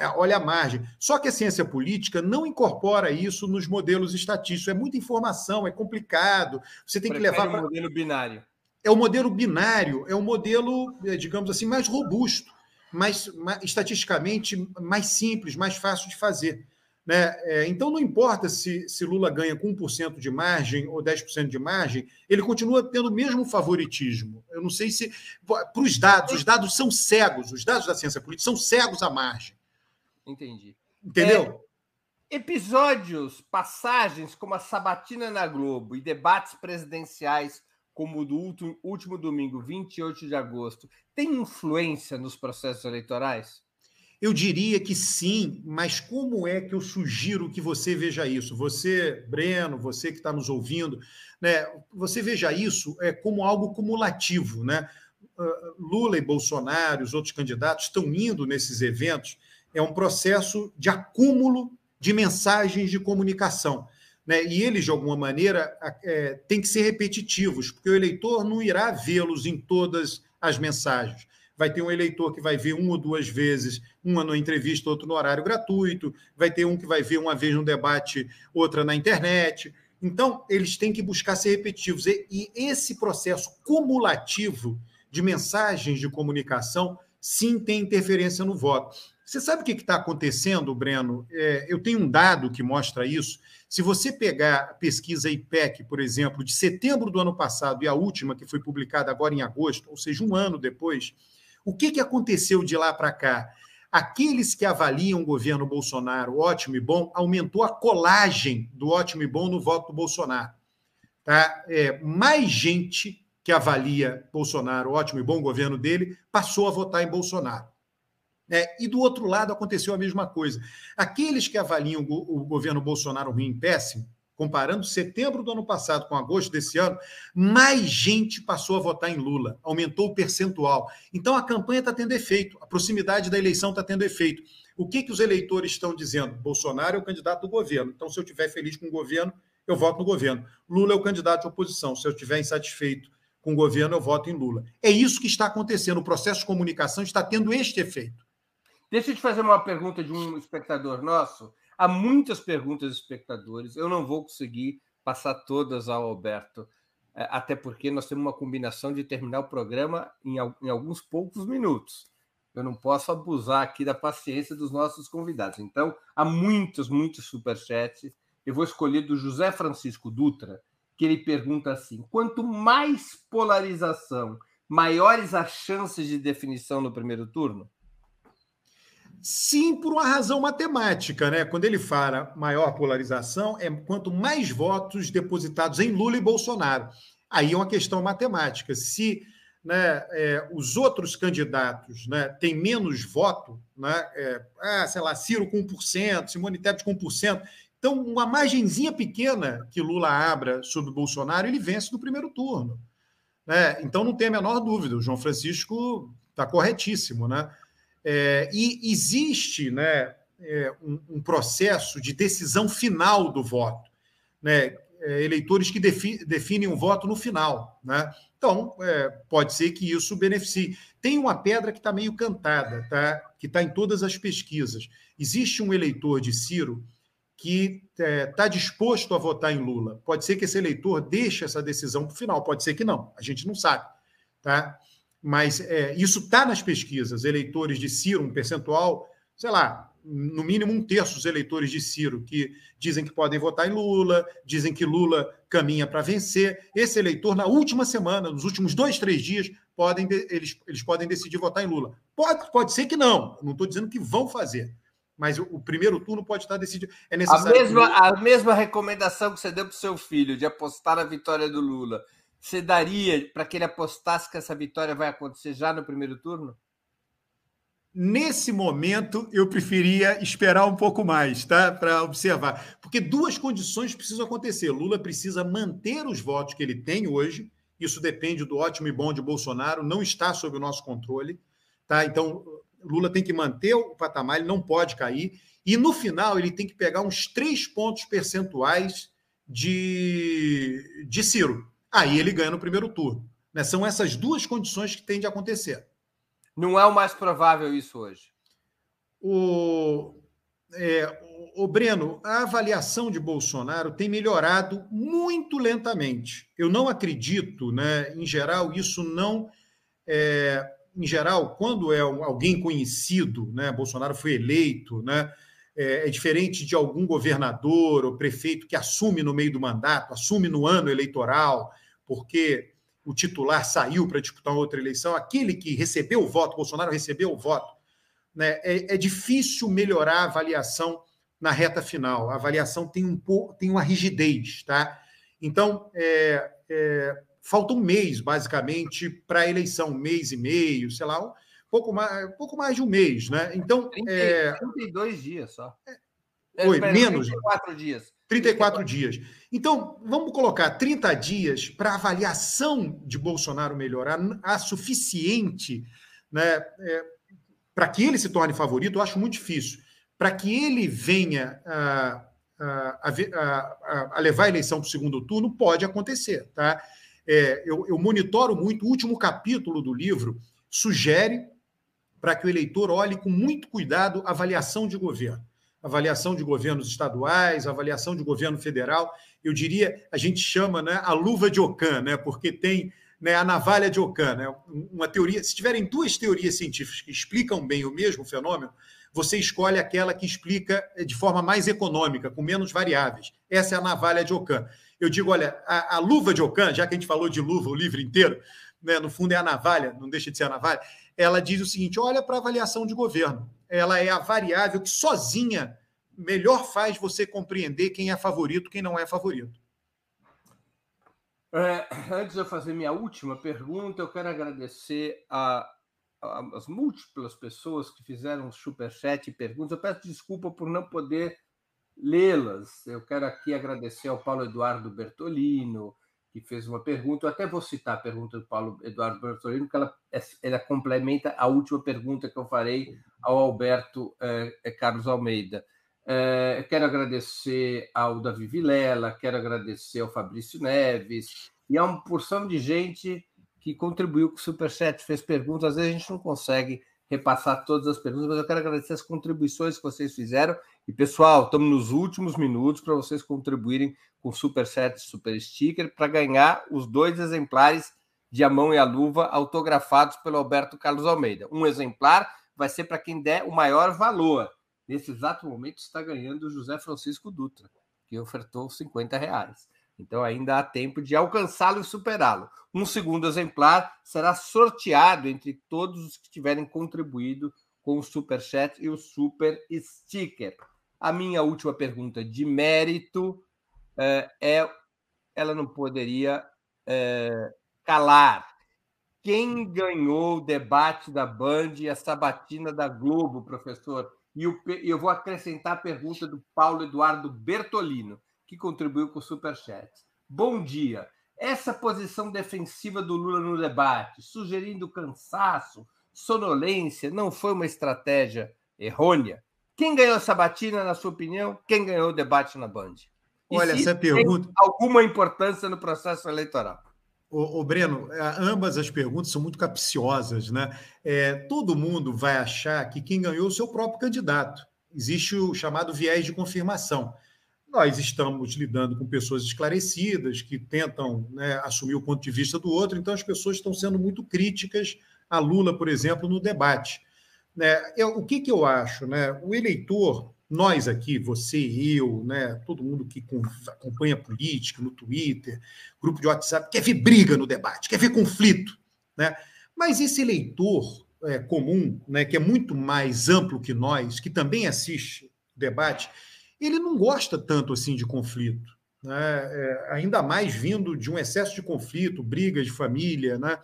É, olha a margem. Só que a ciência política não incorpora isso nos modelos estatísticos. É muita informação, é complicado. Você tem Prefere que levar. É o modelo binário. É o modelo binário, é o modelo, é, digamos assim, mais robusto, mais, mais estatisticamente mais simples, mais fácil de fazer. Né? É, então, não importa se, se Lula ganha com 1% de margem ou 10% de margem, ele continua tendo o mesmo favoritismo. Eu não sei se. Para os dados, os dados são cegos, os dados da ciência política são cegos à margem. Entendi. Entendeu? É, episódios, passagens como a Sabatina na Globo e debates presidenciais como o do último, último domingo, 28 de agosto, tem influência nos processos eleitorais? Eu diria que sim, mas como é que eu sugiro que você veja isso? Você, Breno, você que está nos ouvindo, né, você veja isso é, como algo cumulativo. Né? Ah, Lula e Bolsonaro, os outros candidatos, estão indo nesses eventos, é um processo de acúmulo de mensagens de comunicação. Né? E eles, de alguma maneira, é, têm que ser repetitivos, porque o eleitor não irá vê-los em todas as mensagens vai ter um eleitor que vai ver uma ou duas vezes, uma na entrevista, outro no horário gratuito, vai ter um que vai ver uma vez no debate, outra na internet. Então, eles têm que buscar ser repetitivos. E, e esse processo cumulativo de mensagens de comunicação, sim, tem interferência no voto. Você sabe o que está acontecendo, Breno? É, eu tenho um dado que mostra isso. Se você pegar a pesquisa IPEC, por exemplo, de setembro do ano passado e a última, que foi publicada agora em agosto, ou seja, um ano depois, o que, que aconteceu de lá para cá? Aqueles que avaliam o governo Bolsonaro ótimo e bom, aumentou a colagem do ótimo e bom no voto do Bolsonaro. Tá? É, mais gente que avalia Bolsonaro ótimo e bom governo dele passou a votar em Bolsonaro. É, e do outro lado aconteceu a mesma coisa. Aqueles que avaliam o, o governo Bolsonaro ruim péssimo comparando setembro do ano passado com agosto desse ano, mais gente passou a votar em Lula, aumentou o percentual. Então a campanha está tendo efeito, a proximidade da eleição está tendo efeito. O que, que os eleitores estão dizendo? Bolsonaro é o candidato do governo. Então, se eu estiver feliz com o governo, eu voto no governo. Lula é o candidato de oposição. Se eu estiver insatisfeito com o governo, eu voto em Lula. É isso que está acontecendo. O processo de comunicação está tendo este efeito. Deixa eu te fazer uma pergunta de um espectador nosso. Há muitas perguntas espectadores, eu não vou conseguir passar todas ao Alberto, é, até porque nós temos uma combinação de terminar o programa em, em alguns poucos minutos. Eu não posso abusar aqui da paciência dos nossos convidados. Então, há muitos, muitos superchats. Eu vou escolher do José Francisco Dutra, que ele pergunta assim: quanto mais polarização, maiores as chances de definição no primeiro turno? Sim, por uma razão matemática, né? Quando ele fala maior polarização, é quanto mais votos depositados em Lula e Bolsonaro. Aí é uma questão matemática. Se né, é, os outros candidatos né, têm menos voto, né, é, ah, sei lá, Ciro com 1%, Simone Tebet com 1%, então uma margenzinha pequena que Lula abra sobre Bolsonaro, ele vence no primeiro turno. Né? Então não tem a menor dúvida, o João Francisco está corretíssimo, né? É, e existe né, é, um, um, processo de decisão final do voto. Né? É, eleitores que defi definem o um voto no final. Né? Então, é, pode ser que isso beneficie. Tem uma pedra que está meio cantada, tá? que está em todas as pesquisas. Existe um eleitor de Ciro que está é, tá disposto a votar em Lula. Pode ser que esse eleitor deixe essa decisão para o final, pode ser que não, a gente não sabe. Tá? Mas é, isso está nas pesquisas. Eleitores de Ciro, um percentual, sei lá, no mínimo um terço dos eleitores de Ciro que dizem que podem votar em Lula, dizem que Lula caminha para vencer. Esse eleitor, na última semana, nos últimos dois, três dias, podem, eles, eles podem decidir votar em Lula. Pode, pode ser que não, não estou dizendo que vão fazer. Mas o, o, primeiro turno pode estar decidido. É necessário. A mesma, que... a mesma recomendação que você deu para o seu filho de apostar na vitória do Lula você daria para que ele apostasse que essa vitória vai acontecer já no primeiro turno? Nesse momento, eu preferia esperar um pouco mais, tá? Para observar. Porque duas condições precisam acontecer. Lula precisa manter os votos que ele tem hoje. Isso depende do ótimo e bom de Bolsonaro, não está sob o nosso controle. Tá? Então, Lula tem que manter o patamar, ele não pode cair. E no final, ele tem que pegar uns três pontos percentuais de, de Ciro aí ele ganha no primeiro turno. Né? São essas duas condições que têm de acontecer. Não é o mais provável isso hoje. o, é, o Breno, a avaliação de Bolsonaro tem melhorado muito lentamente. Eu não acredito, né? Em geral, isso não. É, em geral, quando é alguém conhecido, né? Bolsonaro foi eleito, né? É, é diferente de algum governador ou prefeito que assume no meio do mandato, assume no ano eleitoral, porque o titular saiu para disputar outra eleição. Aquele que recebeu o voto, Bolsonaro recebeu o voto, né? é, é difícil melhorar a avaliação na reta final. A avaliação tem, um, tem uma rigidez, tá? Então, é, é, falta um mês, basicamente, para a eleição, um mês e meio, sei lá, pouco mais, pouco mais de um mês, né? Então. 30, é... 32 dias só. É, Oi, menos. 34 dias. 34 dias. Então, vamos colocar 30 dias para a avaliação de Bolsonaro melhorar a suficiente né, é, para que ele se torne favorito, eu acho muito difícil para que ele venha a, a, a, a, levar a eleição para o segundo turno, pode acontecer. Tá? É, eu, eu monitoro muito, o último capítulo do livro sugere para que o eleitor olhe com muito cuidado a avaliação de governo. Avaliação de governos estaduais, avaliação de governo federal. Eu diria, a gente chama né, a luva de Ocã, né, porque tem né, a navalha de Ocã. Né, uma teoria, se tiverem duas teorias científicas que explicam bem o mesmo fenômeno, você escolhe aquela que explica eh, de forma mais econômica, com menos variáveis. Essa é a navalha de Ocã. Eu digo, olha, a, a luva de Ocã, já que a gente falou de luva o livro inteiro, né, no fundo é a navalha, não deixa de ser a navalha, ela diz o seguinte: olha para a avaliação de governo. Ela é a variável que sozinha melhor faz você compreender quem é favorito, quem não é favorito. É, antes de eu fazer minha última pergunta, eu quero agradecer a as múltiplas pessoas que fizeram superchat e perguntas. Eu peço desculpa por não poder lê-las. Eu quero aqui agradecer ao Paulo Eduardo Bertolino, que fez uma pergunta. Eu até vou citar a pergunta do Paulo Eduardo Bertolino, porque ela, ela complementa a última pergunta que eu farei ao Alberto eh, Carlos Almeida. Eh, quero agradecer ao Davi Vilela, quero agradecer ao Fabrício Neves e a uma porção de gente que contribuiu com o Superchat, fez perguntas. Às vezes a gente não consegue repassar todas as perguntas, mas eu quero agradecer as contribuições que vocês fizeram. E, pessoal, estamos nos últimos minutos para vocês contribuírem com Superchat e Super Sticker para ganhar os dois exemplares de A Mão e a Luva autografados pelo Alberto Carlos Almeida. Um exemplar vai ser para quem der o maior valor. Nesse exato momento está ganhando o José Francisco Dutra, que ofertou 50 reais. Então ainda há tempo de alcançá-lo e superá-lo. Um segundo exemplar será sorteado entre todos os que tiverem contribuído com o Super Chat e o Super Sticker. A minha última pergunta de mérito é, é ela não poderia é, calar. Quem ganhou o debate da Band e a sabatina da Globo, professor? E eu vou acrescentar a pergunta do Paulo Eduardo Bertolino que contribuiu com o Superchat. Bom dia. Essa posição defensiva do Lula no debate, sugerindo cansaço, sonolência, não foi uma estratégia errônea? Quem ganhou essa batina, na sua opinião? Quem ganhou o debate na Band? E Olha, essa pergunta. alguma importância no processo eleitoral? O, Breno, é, ambas as perguntas são muito capciosas, né? É, todo mundo vai achar que quem ganhou é o seu próprio candidato. Existe o chamado viés de confirmação nós estamos lidando com pessoas esclarecidas que tentam né, assumir o ponto de vista do outro, então as pessoas estão sendo muito críticas a Lula, por exemplo, no debate. Né, eu, o que, que eu acho? Né, o eleitor, nós aqui, você, eu, né, todo mundo que acompanha política no Twitter, grupo de WhatsApp, quer ver briga no debate, quer ver conflito. Né? Mas esse eleitor é, comum, né, que é muito mais amplo que nós, que também assiste debate, ele não gosta tanto assim de conflito, né? É, ainda mais vindo de um excesso de conflito, brigas de família, né?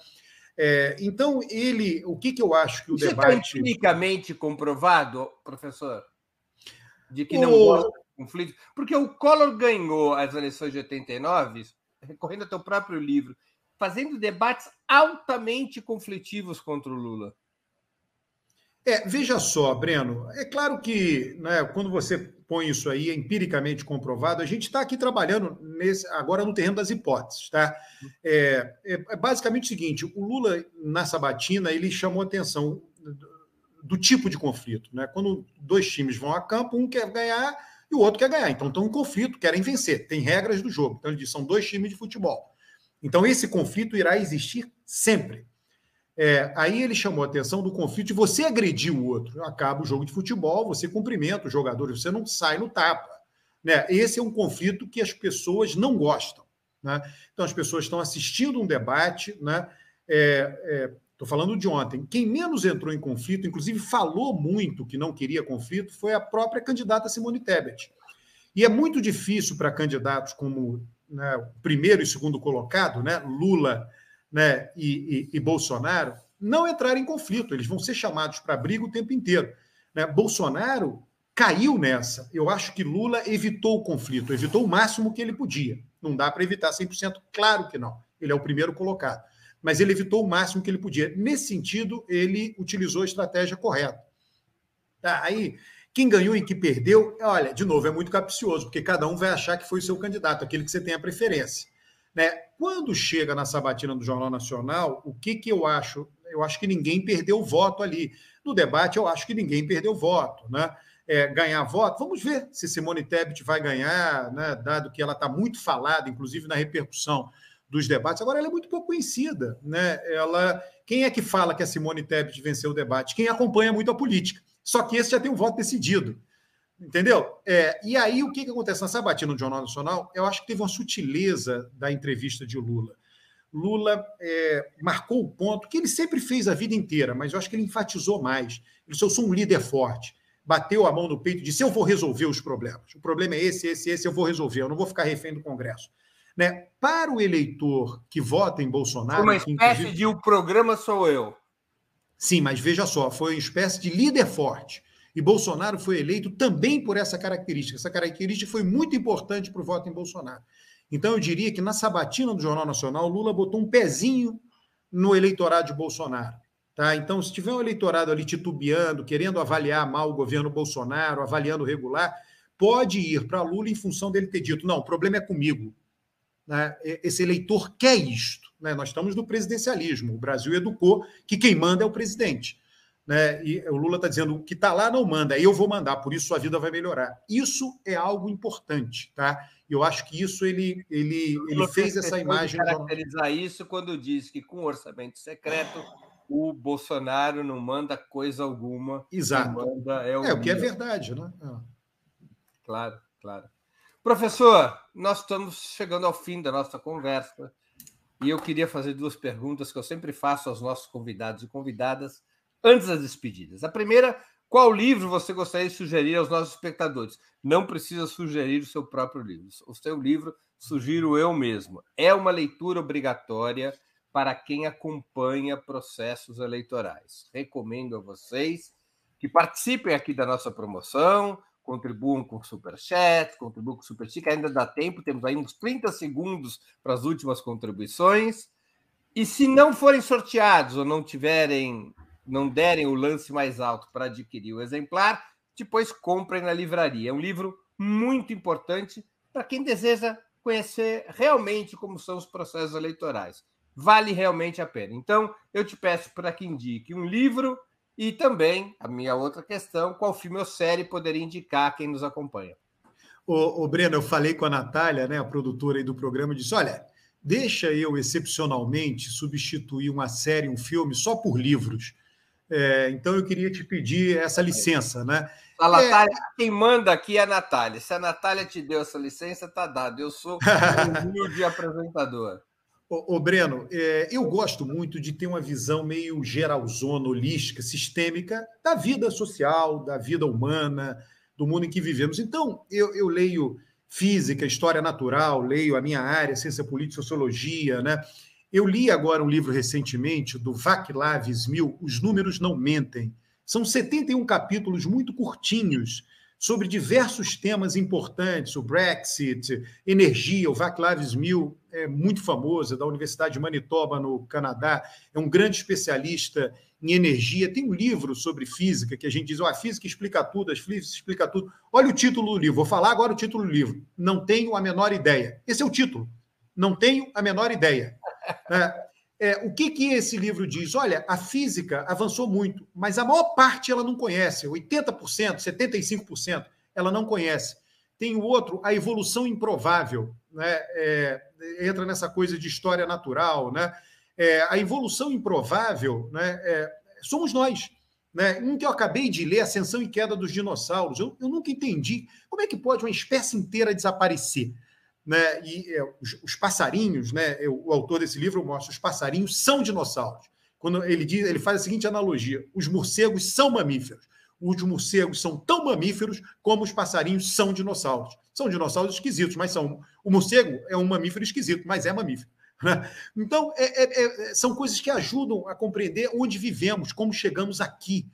É, então ele, o que, que eu acho que o Isso tá debate está empiricamente comprovado, professor, de que não o... gosta de conflito, porque o Collor ganhou as eleições de 89, recorrendo ao teu próprio livro, fazendo debates altamente conflitivos contra o Lula. É, veja só, Breno, é claro que né, quando você põe isso aí, empiricamente comprovado, a gente está aqui trabalhando nesse, agora no terreno das hipóteses. Tá? É, é, é, basicamente o seguinte: o Lula, na sabatina, ele chamou atenção do tipo de conflito. Né? Quando dois times vão a campo, um quer ganhar e o outro quer ganhar. Então estão em conflito, querem vencer. Tem regras do jogo. Então ele são dois times de futebol. Então esse conflito irá existir sempre. É, aí ele chamou a atenção do conflito de você agredir o outro. Acaba o jogo de futebol, você cumprimenta os jogadores, você não sai no tapa. Né? Esse é um conflito que as pessoas não gostam. Né? Então as pessoas estão assistindo um debate, né? Estou é, é, falando de ontem. Quem menos entrou em conflito, inclusive falou muito que não queria conflito, foi a própria candidata Simone Tebet. E é muito difícil para candidatos como né, o primeiro e segundo colocado, né, Lula né, e, e, e, Bolsonaro, não entrar em conflito. Eles vão ser chamados para briga o tempo inteiro. Né? Bolsonaro caiu nessa. Eu acho que Lula evitou o conflito, evitou o máximo que ele podia. Não dá para evitar 100%, claro que não. Ele é o primeiro colocado. Mas ele evitou o máximo que ele podia. Nesse sentido, ele utilizou a estratégia correta. Tá, aí, quem ganhou e quem perdeu, olha, de novo, é muito capcioso, porque cada um vai achar que foi o seu candidato, aquele que você tem a preferência. Né? Quando chega na sabatina do Jornal Nacional, o que, que eu acho? Eu acho que ninguém perdeu voto ali. No debate, eu acho que ninguém perdeu voto. Né? É, ganhar voto, vamos ver se Simone Tebet vai ganhar, né? dado que ela está muito falada, inclusive na repercussão dos debates. Agora, ela é muito pouco conhecida. Né? Ela, quem é que fala que a Simone Tebet venceu o debate? Quem acompanha muito a política. Só que esse já tem um voto decidido. Entendeu? É, e aí, o que, que acontece? Na sabatina do Jornal Nacional, eu acho que teve uma sutileza da entrevista de Lula. Lula é, marcou o ponto que ele sempre fez a vida inteira, mas eu acho que ele enfatizou mais. Ele disse: Eu sou um líder forte. Bateu a mão no peito e disse: Eu vou resolver os problemas. O problema é esse, esse, esse, eu vou resolver. Eu não vou ficar refém do Congresso. Né? Para o eleitor que vota em Bolsonaro. Uma espécie de o programa sou eu. Sim, mas veja só, foi uma espécie de líder forte. E Bolsonaro foi eleito também por essa característica. Essa característica foi muito importante para o voto em Bolsonaro. Então, eu diria que na sabatina do Jornal Nacional, Lula botou um pezinho no eleitorado de Bolsonaro. Tá? Então, se tiver um eleitorado ali titubeando, querendo avaliar mal o governo Bolsonaro, avaliando regular, pode ir para Lula em função dele ter dito: não, o problema é comigo. Né? Esse eleitor quer isto. Né? Nós estamos no presidencialismo. O Brasil educou que quem manda é o presidente né? E o Lula está dizendo o que está lá não manda, eu vou mandar, por isso sua vida vai melhorar. Isso é algo importante, tá? Eu acho que isso ele ele, ele fez essa imagem. caracterizar isso quando diz que com orçamento secreto o Bolsonaro não manda coisa alguma. Exato. É, o, é o que é verdade, né? É. Claro, claro. Professor, nós estamos chegando ao fim da nossa conversa e eu queria fazer duas perguntas que eu sempre faço aos nossos convidados e convidadas antes das despedidas. A primeira, qual livro você gostaria de sugerir aos nossos espectadores? Não precisa sugerir o seu próprio livro. O seu livro sugiro eu mesmo. É uma leitura obrigatória para quem acompanha processos eleitorais. Recomendo a vocês que participem aqui da nossa promoção, contribuam com o Superchat, contribuam com o Superchat, ainda dá tempo, temos aí uns 30 segundos para as últimas contribuições. E se não forem sorteados ou não tiverem não derem o lance mais alto para adquirir o exemplar, depois comprem na livraria. É um livro muito importante para quem deseja conhecer realmente como são os processos eleitorais. Vale realmente a pena. Então, eu te peço para que indique um livro e também, a minha outra questão, qual filme ou série poderia indicar quem nos acompanha. O, o Breno, eu falei com a Natália, né, a produtora do programa, disse: olha, deixa eu excepcionalmente substituir uma série, um filme, só por livros é, então eu queria te pedir essa licença, né? A Natália, é... quem manda aqui é a Natália. Se a Natália te deu essa licença, tá dado. Eu sou um humilde apresentador. Ô, ô Breno, é, eu gosto muito de ter uma visão meio geralzona, holística, sistêmica da vida social, da vida humana, do mundo em que vivemos. Então, eu, eu leio física, história natural, leio a minha área, ciência política, sociologia, né? Eu li agora um livro recentemente do Vaclav Smil, Os Números Não Mentem. São 71 capítulos muito curtinhos sobre diversos temas importantes, o Brexit, energia. O Vaclav Smil é muito famoso, é da Universidade de Manitoba, no Canadá, é um grande especialista em energia. Tem um livro sobre física que a gente diz, oh, a física explica tudo, a física explica tudo. Olha o título do livro, vou falar agora o título do livro. Não tenho a menor ideia. Esse é o título. Não tenho a menor ideia. É, É, o que, que esse livro diz? Olha, a física avançou muito, mas a maior parte ela não conhece, 80%, 75% ela não conhece. Tem o outro, a evolução improvável, né? É, entra nessa coisa de história natural, né? É, a evolução improvável, né? É, somos nós. Né? Um que eu acabei de ler, Ascensão e Queda dos Dinossauros. Eu, eu nunca entendi como é que pode uma espécie inteira desaparecer. Né? E é, os, os, passarinhos, né? Eu, o autor desse livro mostra, os passarinhos são dinossauros. Quando ele diz, ele faz a seguinte analogia: os morcegos são mamíferos. Os morcegos são tão mamíferos como os passarinhos são dinossauros. São dinossauros esquisitos, mas são. O morcego é um mamífero esquisito, mas é mamífero. Né? Então, é, é, é, são coisas que ajudam a compreender onde vivemos, como chegamos aqui.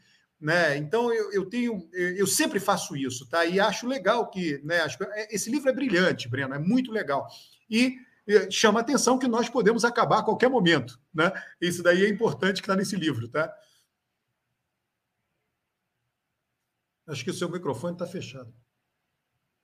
Né? Então, eu, eu, tenho, eu sempre faço isso, tá? E acho legal que né, é, esse livro é brilhante, Breno, é muito legal. E chama a atenção que nós podemos acabar a qualquer momento, né? Isso daí é importante que está nesse livro, tá? Acho que o seu microfone está fechado.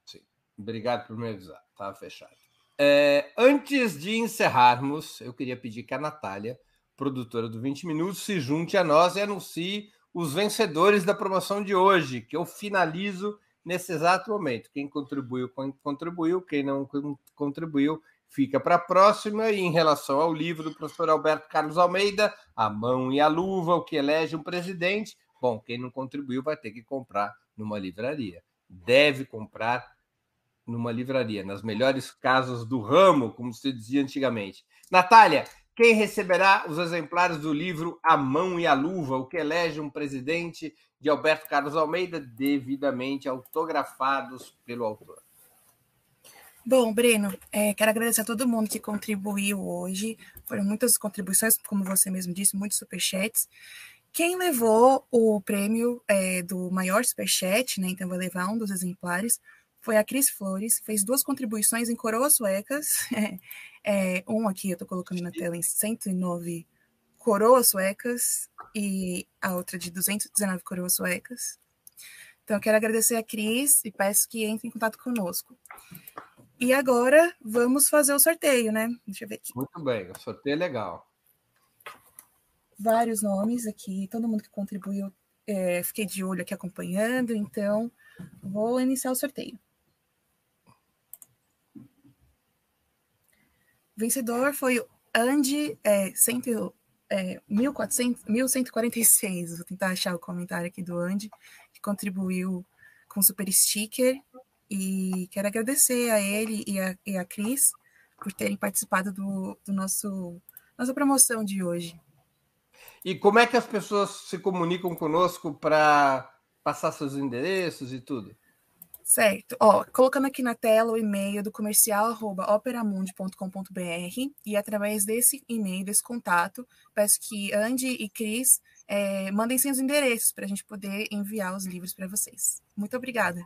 Sim. Obrigado por me avisar. Estava fechado. É, antes de encerrarmos, eu queria pedir que a Natália, produtora do 20 Minutos, se junte a nós e anuncie os vencedores da promoção de hoje, que eu finalizo nesse exato momento. Quem contribuiu, contribuiu, quem não contribuiu, fica para a próxima. E em relação ao livro do professor Alberto Carlos Almeida, A Mão e a Luva, o que elege um presidente, bom, quem não contribuiu vai ter que comprar numa livraria. Deve comprar numa livraria, nas melhores casas do ramo, como se dizia antigamente. Natália, quem receberá os exemplares do livro A Mão e a Luva, o que elege um presidente de Alberto Carlos Almeida, devidamente autografados pelo autor? Bom, Breno, é, quero agradecer a todo mundo que contribuiu hoje. Foram muitas contribuições, como você mesmo disse, muitos superchats. Quem levou o prêmio é, do maior superchat, né, então vai levar um dos exemplares, foi a Cris Flores, fez duas contribuições em coroas suecas. É, um aqui eu estou colocando na tela em 109 coroas suecas e a outra de 219 coroas suecas. Então, eu quero agradecer a Cris e peço que entre em contato conosco. E agora vamos fazer o sorteio, né? Deixa eu ver aqui. Muito bem, o sorteio é legal. Vários nomes aqui, todo mundo que contribuiu, é, fiquei de olho aqui acompanhando, então vou iniciar o sorteio. Vencedor foi Andy é, cento, é, 1400, 1146. Vou tentar achar o comentário aqui do Andy, que contribuiu com super sticker. E quero agradecer a ele e a, e a Cris por terem participado do, do nosso nossa promoção de hoje. E como é que as pessoas se comunicam conosco para passar seus endereços e tudo? Certo. Ó, colocando aqui na tela o e-mail do comercial operamundi.com.br e através desse e-mail, desse contato, peço que Andy e Cris é, mandem seus endereços para a gente poder enviar os livros para vocês. Muito obrigada.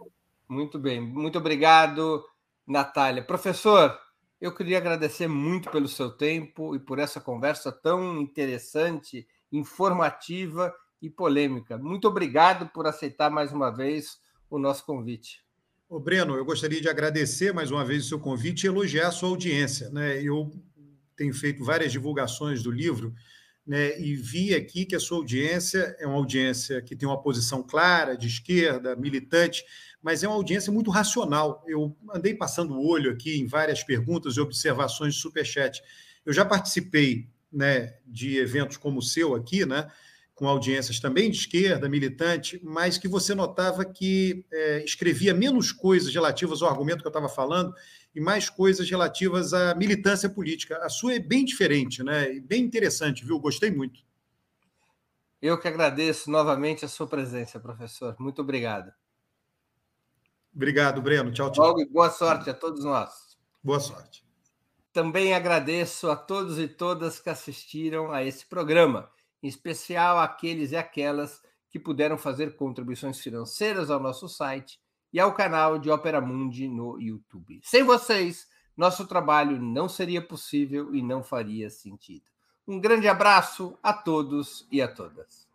Muito bem, muito obrigado, Natália. Professor, eu queria agradecer muito pelo seu tempo e por essa conversa tão interessante, informativa e polêmica. Muito obrigado por aceitar mais uma vez o nosso convite. Ô, Breno, eu gostaria de agradecer mais uma vez o seu convite e elogiar a sua audiência. Né? Eu tenho feito várias divulgações do livro né, e vi aqui que a sua audiência é uma audiência que tem uma posição clara, de esquerda, militante, mas é uma audiência muito racional. Eu andei passando o olho aqui em várias perguntas e observações de Superchat. Eu já participei né, de eventos como o seu aqui, né? Com audiências também de esquerda, militante, mas que você notava que é, escrevia menos coisas relativas ao argumento que eu estava falando e mais coisas relativas à militância política. A sua é bem diferente, né? bem interessante, viu? Gostei muito. Eu que agradeço novamente a sua presença, professor. Muito obrigado. Obrigado, Breno. Tchau, tchau. Logo, boa sorte a todos nós. Boa sorte. Também agradeço a todos e todas que assistiram a esse programa em especial aqueles e aquelas que puderam fazer contribuições financeiras ao nosso site e ao canal de Opera Mundi no YouTube. Sem vocês, nosso trabalho não seria possível e não faria sentido. Um grande abraço a todos e a todas.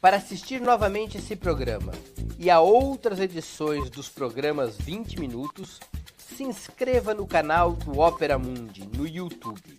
Para assistir novamente esse programa e a outras edições dos programas 20 Minutos, se inscreva no canal do Opera Mundi no YouTube.